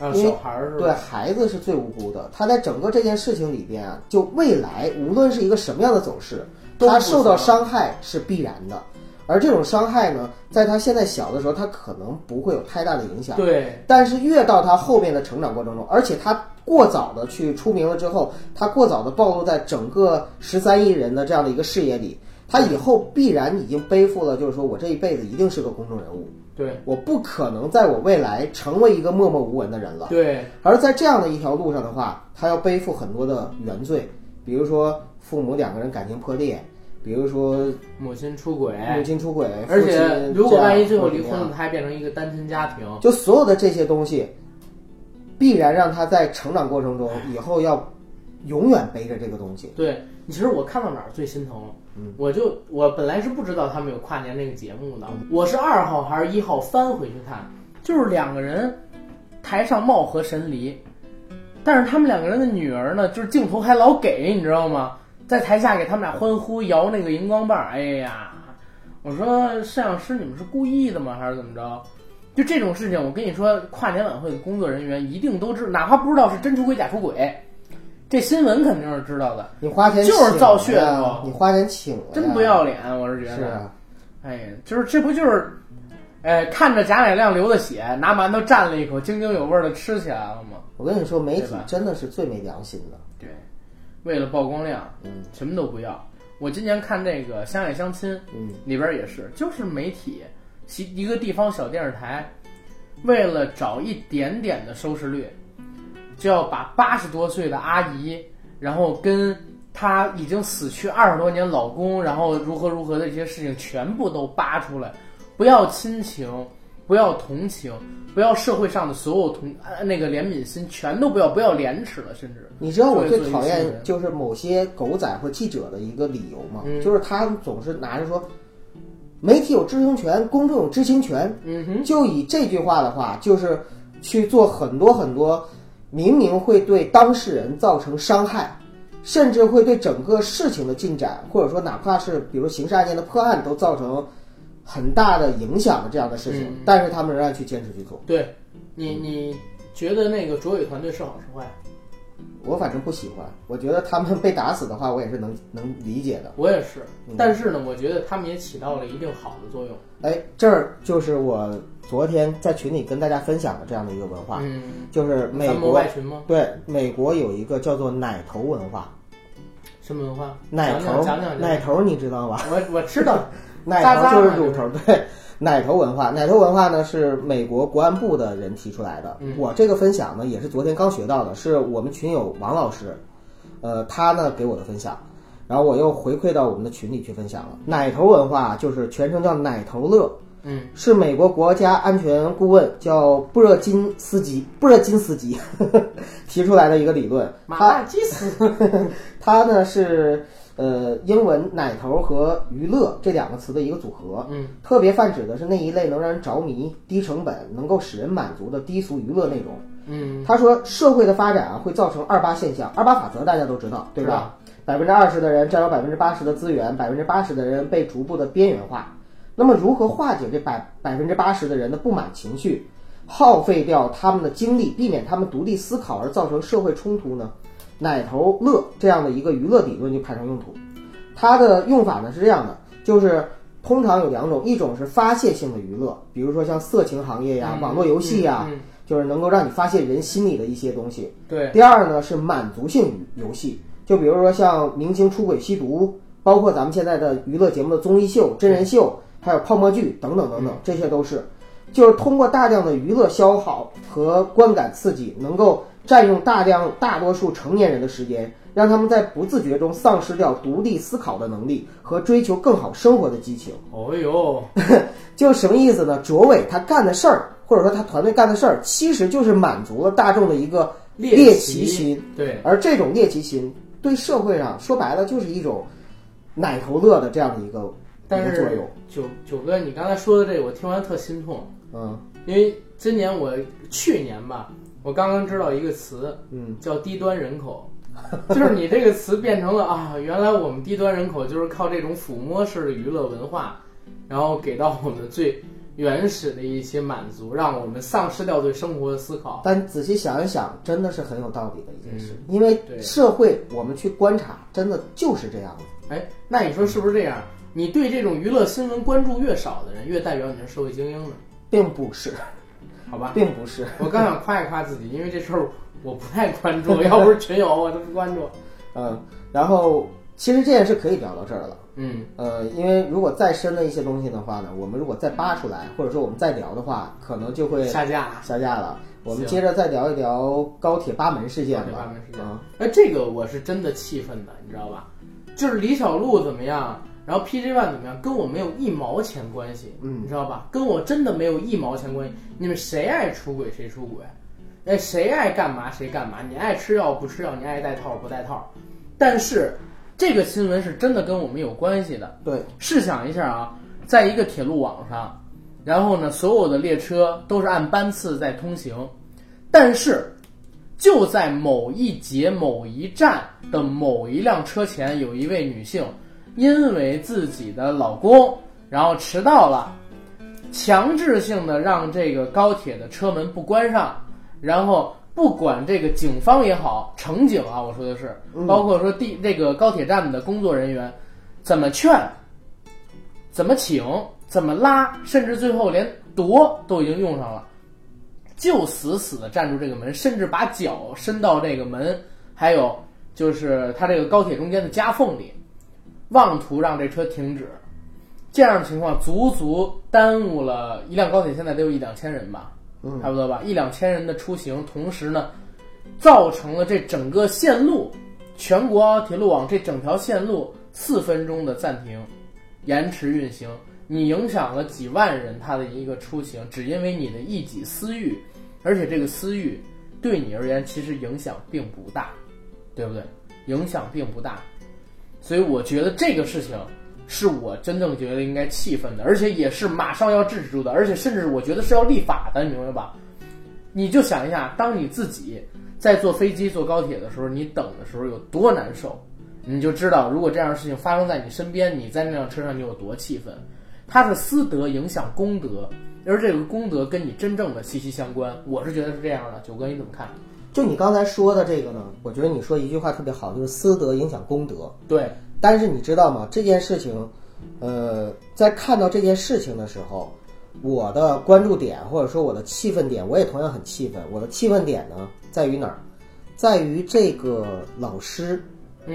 啊，因为小孩是？对孩子是最无辜的。他在整个这件事情里边啊，就未来无论是一个什么样的走势，他受到伤害是必然的。而这种伤害呢，在他现在小的时候，他可能不会有太大的影响。对但是越到他后面的成长过程中，而且他过早的去出名了之后，他过早的暴露在整个十三亿人的这样的一个视野里，他以后必然已经背负了，就是说我这一辈子一定是个公众人物，对我不可能在我未来成为一个默默无闻的人了。对而在这样的一条路上的话，他要背负很多的原罪，比如说父母两个人感情破裂，比如说母亲出轨，母亲出轨，而且如果万一最后离婚了，他还变成一个单亲家庭。就所有的这些东西，必然让他在成长过程中以后要永远背着这个东西。对，其实我看到哪儿最心疼，嗯我就我本来是不知道他们有跨年这个节目的，我是二号还是一号翻回去看，就是两个人台上貌合神离，但是他们两个人的女儿呢，就是镜头还老给你知道吗？在台下给他们俩欢呼摇那个荧光棒，哎呀，我说摄像师你们是故意的吗？还是怎么着？就这种事情，我跟你说，跨年晚会的工作人员一定都知，哪怕不知道是真出轨假出轨，这新闻肯定是知道的。你花钱就是请造血呀嘛你花钱请了，真不要脸，我是觉得。是啊，哎呀，就是这不就是，哎，看着贾乃亮流的血，拿馒头蘸了一口，津津有味的吃起来了吗？我跟你说，媒体真的是最没良心的。对，为了曝光量，嗯什么都不要。我今年看那个《相爱相亲》嗯，里边也是，就是媒体，其一个地方小电视台，为了找一点点的收视率，就要把八十多岁的阿姨，然后跟她已经死去二十多年老公，然后如何如何的一些事情全部都扒出来，不要亲情，不要同情，不要社会上的所有同呃那个怜悯心，全都不要，不要廉耻了，甚至你知道我最讨厌就是某些狗仔或记者的一个理由吗？嗯。就是他总是拿着说，媒体有知情权，公众有知情权，嗯哼，就以这句话的话，就是去做很多很多明明会对当事人造成伤害，甚至会对整个事情的进展，或者说哪怕是比如刑事案件的破案都造成很大的影响的这样的事情，嗯但是他们仍然去坚持去做。对你你觉得那个卓伟团队是好是坏？我反正不喜欢，我觉得他们被打死的话，我也是能能理解的。我也是，嗯但是呢，我觉得他们也起到了一定好的作用。哎，这儿就是我昨天在群里跟大家分享的这样的一个文化，嗯，就是美国外群吗？对美国有一个叫做奶头文化，什么文化？奶头。奶头你知道吧？我我知道，奶头就是乳头，对，奶头文化。奶头文化呢是美国国安部的人提出来的。嗯我这个分享呢也是昨天刚学到的，是我们群友王老师，呃，他呢给我的分享，然后我又回馈到我们的群里去分享了。奶头文化就是全称叫奶头乐，嗯，是美国国家安全顾问叫布热津斯基布热津斯基 提出来的一个理论。他马大基斯，他呢是呃英文“奶头”和“娱乐”这两个词的一个组合。嗯，特别泛指的是那一类能让人着迷、低成本、能够使人满足的低俗娱乐内容。嗯，他说，社会的发展啊会造成二八现象，二八法则大家都知道，对吧？百分之二十的人占有百分之八十的资源，百分之八十的人被逐步的边缘化。那么，如何化解这百百分之八十的人的不满情绪，耗费掉他们的精力，避免他们独立思考而造成社会冲突呢？奶头乐这样的一个娱乐理论就派上用途。它的用法呢是这样的，就是通常有两种，一种是发泄性的娱乐，比如说像色情行业呀、嗯网络游戏呀，嗯嗯就是能够让你发泄人心里的一些东西。对，第二呢是满足性游戏，就比如说像明星出轨吸毒，包括咱们现在的娱乐节目的综艺秀、真人秀，还有泡沫剧等等等等，这些都是，就是通过大量的娱乐消耗和观感刺激，能够占用大量大多数成年人的时间，让他们在不自觉中丧失掉独立思考的能力和追求更好生活的激情。哦呦，就什么意思呢？卓伟他干的事儿，或者说他团队干的事儿，其实就是满足了大众的一个猎奇心。对，而这种猎奇心对社会上说白了就是一种奶头乐的这样的一个但是。九九哥，你刚才说的这个，我听完特心痛，嗯因为今年我去年吧，我刚刚知道一个词嗯，叫低端人口，就是你这个词变成了啊，原来我们低端人口就是靠这种抚摸式的娱乐文化，然后给到我们最原始的一些满足，让我们丧失掉对生活的思考。但仔细想一想，真的是很有道理的一件事，嗯因为对社会我们去观察，真的就是这样子。哎，那你说是不是这样？你对这种娱乐新闻关注越少的人，越代表你是社会精英呢？并不是，好吧，并不是。我刚想夸一夸自己，因为这事儿我不太关注，要不是群友我都不关注。嗯，然后其实这件事可以聊到这儿了。嗯，呃，因为如果再深的一些东西的话呢，我们如果再扒出来，或者说我们再聊的话，可能就会下架。下架了。我们接着再聊一聊高铁八门事件吧。八门事件嗯哎，这个我是真的气愤的，你知道吧？就是李小璐怎么样，然后 PG One 怎么样，跟我没有一毛钱关系，嗯你知道吧？跟我真的没有一毛钱关系。你们谁爱出轨谁出轨，哎，谁爱干嘛谁干嘛，你爱吃药不吃药，你爱戴套不戴套。但是这个新闻是真的跟我们有关系的。对，试想一下啊，在一个铁路网上，然后呢，所有的列车都是按班次在通行，但是就在某一节某一站的某一辆车前，有一位女性因为自己的老公然后迟到了，强制性的让这个高铁的车门不关上，然后。不管这个警方也好，乘警啊，我说的是，包括说地这个高铁站的工作人员，怎么劝，怎么请，怎么拉，甚至最后连夺都已经用上了，就死死的站住这个门，甚至把脚伸到这个门，还有就是他这个高铁中间的夹缝里，妄图让这车停止。这样的情况足足耽误了一辆高铁，现在得有一两千人吧，差不多吧，一两千人的出行，同时呢，造成了这整个线路，全国铁路网这整条线路四分钟的暂停，延迟运行，你影响了几万人他的一个出行，只因为你的一己私欲，而且这个私欲对你而言其实影响并不大，对不对？影响并不大，所以我觉得这个事情是我真正觉得应该气愤的，而且也是马上要制止住的，而且甚至我觉得是要立法的，你明白吧？你就想一下，当你自己在坐飞机、坐高铁的时候，你等的时候有多难受，你就知道，如果这样的事情发生在你身边，你在那辆车上你有多气愤。它是私德影响公德，而这个公德跟你真正的息息相关。我是觉得是这样的，九哥你怎么看？就你刚才说的这个呢，我觉得你说一句话特别好，就是私德影响公德。对，但是你知道吗？这件事情，呃，在看到这件事情的时候，我的关注点或者说我的气愤点，我也同样很气愤。我的气愤点呢，在于哪儿？在于这个老师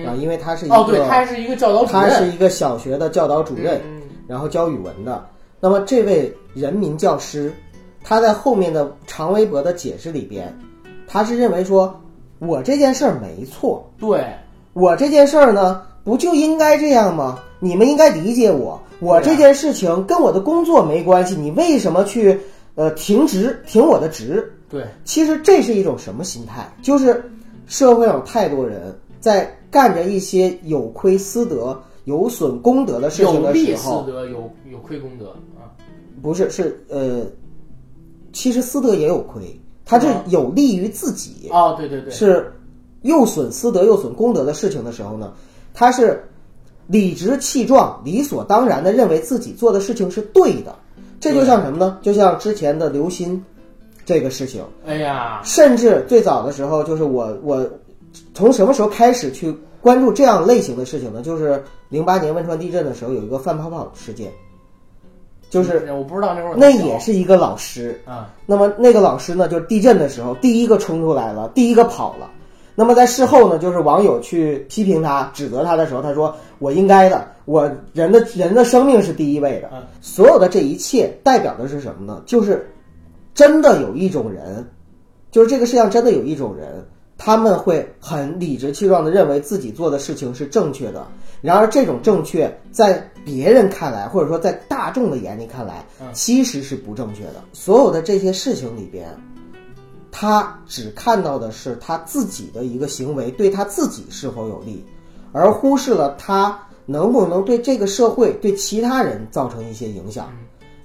啊，因为他是一个，哦，对，他是一个教导主任他是，一个小学的教导主任，嗯然后教语文的。那么这位人民教师，他在后面的长微博的解释里边，他是认为说，我这件事儿没错，对，我这件事儿呢，不就应该这样吗？你们应该理解我，我这件事情跟我的工作没关系，你为什么去呃停职停我的职？对，其实这是一种什么心态？就是社会上有太多人在干着一些有亏私德、有损公德的事情有利私的时候，德，有有亏公德啊。不是是呃，其实私德也有亏，它是啊有利于自己，哦，对对对，是又损私德又损公德的事情的时候呢，他是理直气壮、理所当然的认为自己做的事情是对的。这就像什么呢？就像之前的刘鑫这个事情，哎呀，甚至最早的时候，就是我我从什么时候开始去关注这样类型的事情呢？就是零八年汶川地震的时候，有一个范泡泡事件，就是我不知道那会儿那也是一个老师，啊，那么那个老师呢，就是地震的时候第一个冲出来了，第一个跑了。那么在事后呢，就是网友去批评他、指责他的时候，他说：“我应该的，我人的人的生命是第一位的。嗯所有的这一切代表的是什么呢？就是真的有一种人，就是这个世界上真的有一种人，他们会很理直气壮地认为自己做的事情是正确的。然而，这种正确在别人看来，或者说在大众的眼里看来，其实是不正确的。所有的这些事情里边，他只看到的是他自己的一个行为对他自己是否有利，而忽视了他能不能对这个社会、对其他人造成一些影响。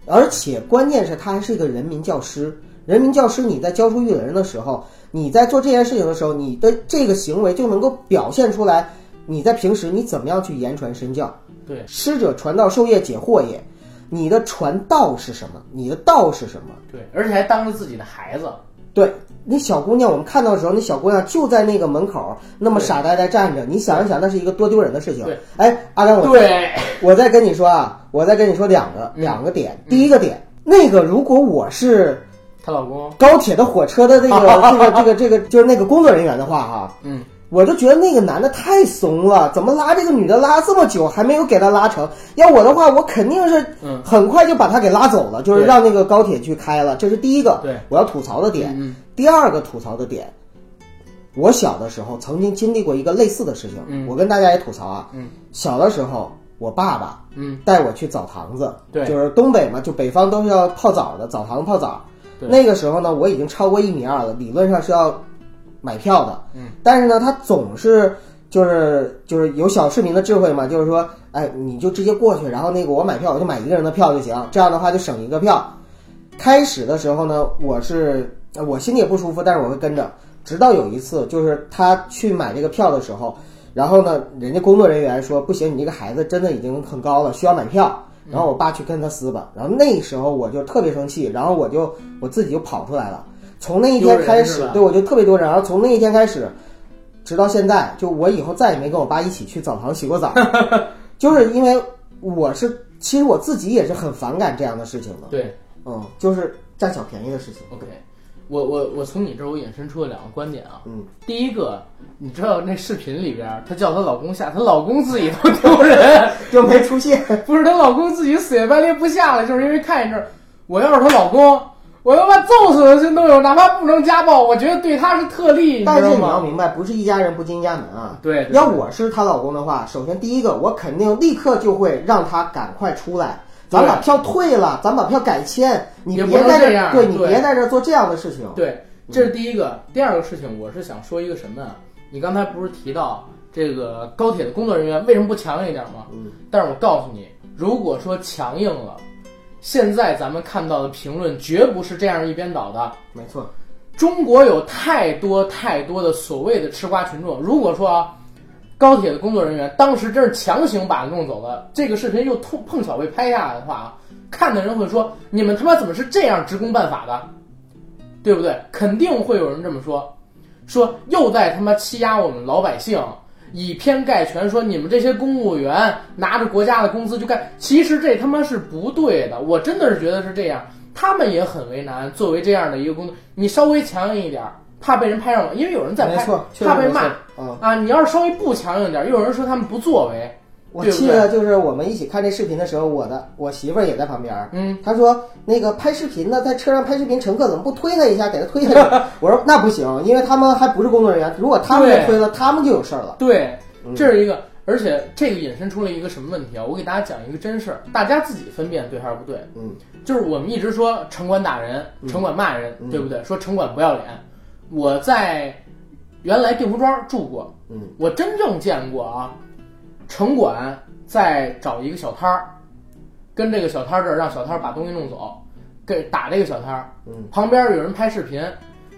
而且关键是他还是一个人民教师。人民教师，你在教书育人的时候，你在做这件事情的时候，你的这个行为就能够表现出来，你在平时你怎么样去言传身教。对，师者，传道授业解惑也。你的传道是什么？你的道是什么？对，而且还当着自己的孩子，对，那小姑娘，我们看到的时候，那小姑娘就在那个门口，那么傻呆呆站着。你想一想，那是一个多丢人的事情对。哎，阿甘，我对，我再跟你说啊，我再跟你说两个两个点。第一个点，那个如果我是她老公，高铁的火车的 这个这个这个这个，就是那个工作人员的话哈，嗯，我就觉得那个男的太怂了，怎么拉这个女的拉这么久还没有给她拉成？要我的话，我肯定是嗯很快就把他给拉走了，就是让那个高铁去开了。这是第一个，对我要吐槽的点。嗯第二个吐槽的点，我小的时候曾经经历过一个类似的事情，嗯我跟大家也吐槽啊。嗯小的时候，我爸爸嗯，带我去澡堂子，对就是东北嘛，就北方都是要泡澡的，澡堂泡澡。那个时候呢，我已经超过一米二了，理论上是要买票的。嗯，但是呢，他总是就是就是有小市民的智慧嘛，就是说，哎，你就直接过去，然后那个我买票，我就买一个人的票就行，这样的话就省一个票。开始的时候呢，我是呃我心里也不舒服，但是我会跟着。直到有一次，就是他去买这个票的时候，然后呢，人家工作人员说不行，你这个孩子真的已经很高了，需要买票。然后我爸去跟他撕吧，然后那时候我就特别生气，然后我就我自己就跑出来了。从那一天开始对我就特别多人。然后从那一天开始，直到现在，就我以后再也没跟我爸一起去澡堂洗过澡，就是因为我是其实我自己也是很反感这样的事情的。对嗯，就是占小便宜的事情。，OK，我我我从你这儿我引申出了两个观点啊。嗯，第一个，你知道那视频里边，她叫她老公下，她老公自己都丢人，就没出现。不是她老公自己死乞白赖不下来，就是因为看一阵儿，我要是她老公，我他妈揍死的心都有，哪怕不能家暴，我觉得对他是特例，但是？你要明白，不是一家人不进一家门啊。对，对要我是她老公的话，首先第一个，我肯定立刻就会让她赶快出来，咱把票退了，咱把票改签，你别在这样对你别在这做这样的事情。对，这是第一个。第二个事情，我是想说一个什么呀？你刚才不是提到这个高铁的工作人员为什么不强硬一点吗？嗯，但是我告诉你，如果说强硬了，现在咱们看到的评论绝不是这样一边倒的。没错，中国有太多太多的所谓的吃瓜群众。如果说啊，高铁的工作人员当时真是强行把他弄走了，这个视频又碰碰巧被拍下来的话啊，看的人会说：你们他妈怎么是这样职工办法的？对不对？肯定会有人这么说，说又在他妈欺压我们老百姓，以偏概全，说你们这些公务员拿着国家的工资就干，其实这他妈是不对的。我真的是觉得是这样，他们也很为难。作为这样的一个工作，你稍微强硬一点，怕被人拍上网，因为有人在拍怕被骂嗯，啊。你要是稍微不强硬点，又有人说他们不作为，我记得就是我们一起看这视频的时候，我的我媳妇儿也在旁边儿。嗯，她说那个拍视频的，在车上拍视频，乘客怎么不推他一下，给他推下去？我说那不行，因为他们还不是工作人员，如果他们对被推了，他们就有事儿了。对，嗯这是一个，而且这个引申出了一个什么问题啊？我给大家讲一个真事儿，大家自己分辨对还是不对。嗯，就是我们一直说城管打人，城管骂人，嗯对不对？说城管不要脸。我在原来定福庄住过，嗯，我真正见过啊，城管在找一个小摊儿，跟这个小摊儿这儿让小摊儿把东西弄走，给打这个小摊儿，嗯，旁边有人拍视频，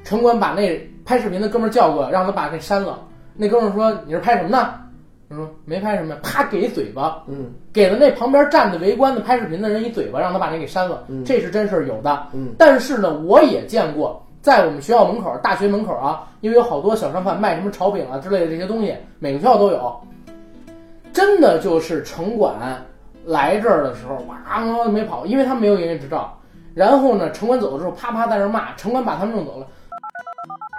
城管把那拍视频的哥们儿叫过来，让他把这删了。那哥们儿说：“你是拍什么呢？”他说：“没拍什么。”啪给一嘴巴，嗯给了那旁边站着围观的拍视频的人一嘴巴，让他把那给删了。嗯这是真事儿有的。嗯但是呢，我也见过，在我们学校门口、大学门口啊，因为有好多小商贩卖什么炒饼啊之类的这些东西，每个学校都有。真的就是城管来这儿的时候，哇，没跑，因为他们没有营业执照。然后呢，城管走的时候，啪啪在那儿骂，城管把他们弄走了。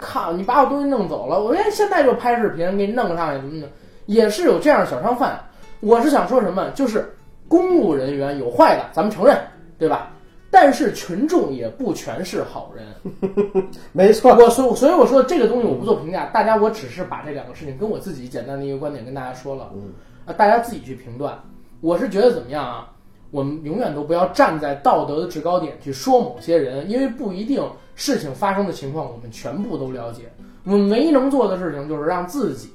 靠！你把我东西弄走了，我现现在就拍视频给你弄上去，怎么的？也是有这样的小商贩。我是想说什么，就是公务人员有坏的，咱们承认，对吧？但是群众也不全是好人。没错，我所所以我说这个东西我不做评价，大家我只是把这两个事情跟我自己简单的一个观点跟大家说了，嗯啊，大家自己去评断。我是觉得怎么样啊？我们永远都不要站在道德的制高点去说某些人，因为不一定事情发生的情况我们全部都了解。我们唯一能做的事情就是让自己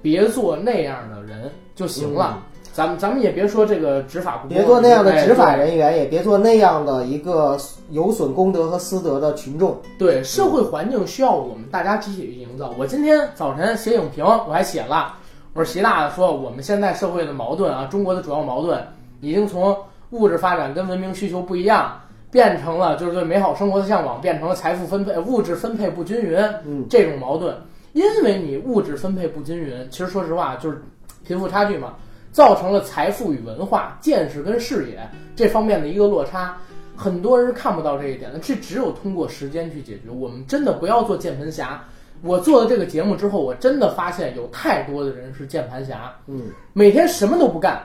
别做那样的人就行了。咱们咱们也别说这个执法不别做那样的哎执法人员，也别做那样的一个有损公德和私德的群众。对，社会环境需要我们大家集体去营造。我今天早晨写影评，我还写了，我说习大说我们现在社会的矛盾啊，中国的主要矛盾已经从物质发展跟文明需求不一样，变成了就是对美好生活的向往，变成了财富分配、物质分配不均匀，嗯，这种矛盾。因为你物质分配不均匀，其实说实话就是贫富差距嘛，造成了财富与文化、见识跟视野这方面的一个落差。很多人是看不到这一点的，这只有通过时间去解决。我们真的不要做键盘侠。我做了这个节目之后，我真的发现有太多的人是键盘侠，嗯，每天什么都不干，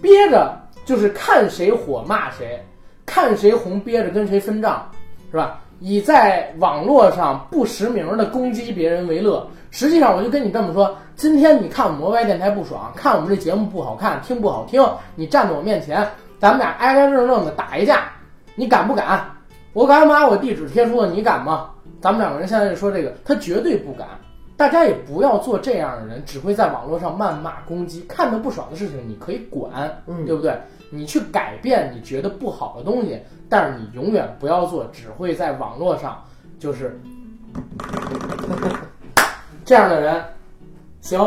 憋着就是看谁火骂谁，看谁红憋着跟谁分账，是吧？以在网络上不实名的攻击别人为乐。实际上，我就跟你这么说：今天你看我们摩拜电台不爽，看我们这节目不好看，听不好听，你站在我面前，咱们俩挨挨正正的打一架，你敢不敢？我敢把我地址贴出来，你敢吗？咱们两个人现在就说这个，他绝对不敢。大家也不要做这样的人，只会在网络上谩骂攻击，看着不爽的事情你可以管，嗯对不对？你去改变你觉得不好的东西，但是你永远不要做只会在网络上就是这样的人。行，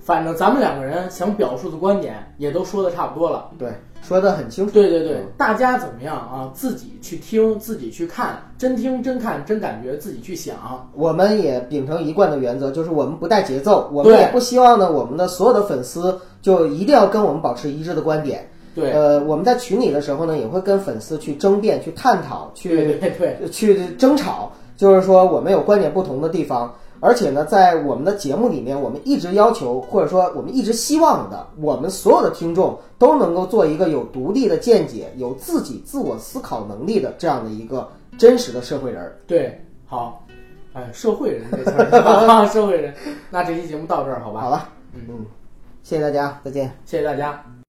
反正咱们两个人想表述的观点也都说的差不多了。对，说的很清楚。对对对嗯，大家怎么样啊？自己去听，自己去看，真听真看真感觉，自己去想。我们也秉承一贯的原则，就是我们不带节奏，我们也不希望呢，我们的所有的粉丝就一定要跟我们保持一致的观点。对，呃，我们在群里的时候呢，也会跟粉丝去争辩、去探讨、去对对对，去争吵，就是说我们有观点不同的地方，而且呢，在我们的节目里面，我们一直要求，或者说我们一直希望的，我们所有的听众都能够做一个有独立的见解、有自己自我思考能力的这样的一个真实的社会人儿。对，好，哎，社会人这词儿，啊 社会人。那这期节目到这儿，好吧？好了，嗯嗯，谢谢大家，再见。谢谢大家。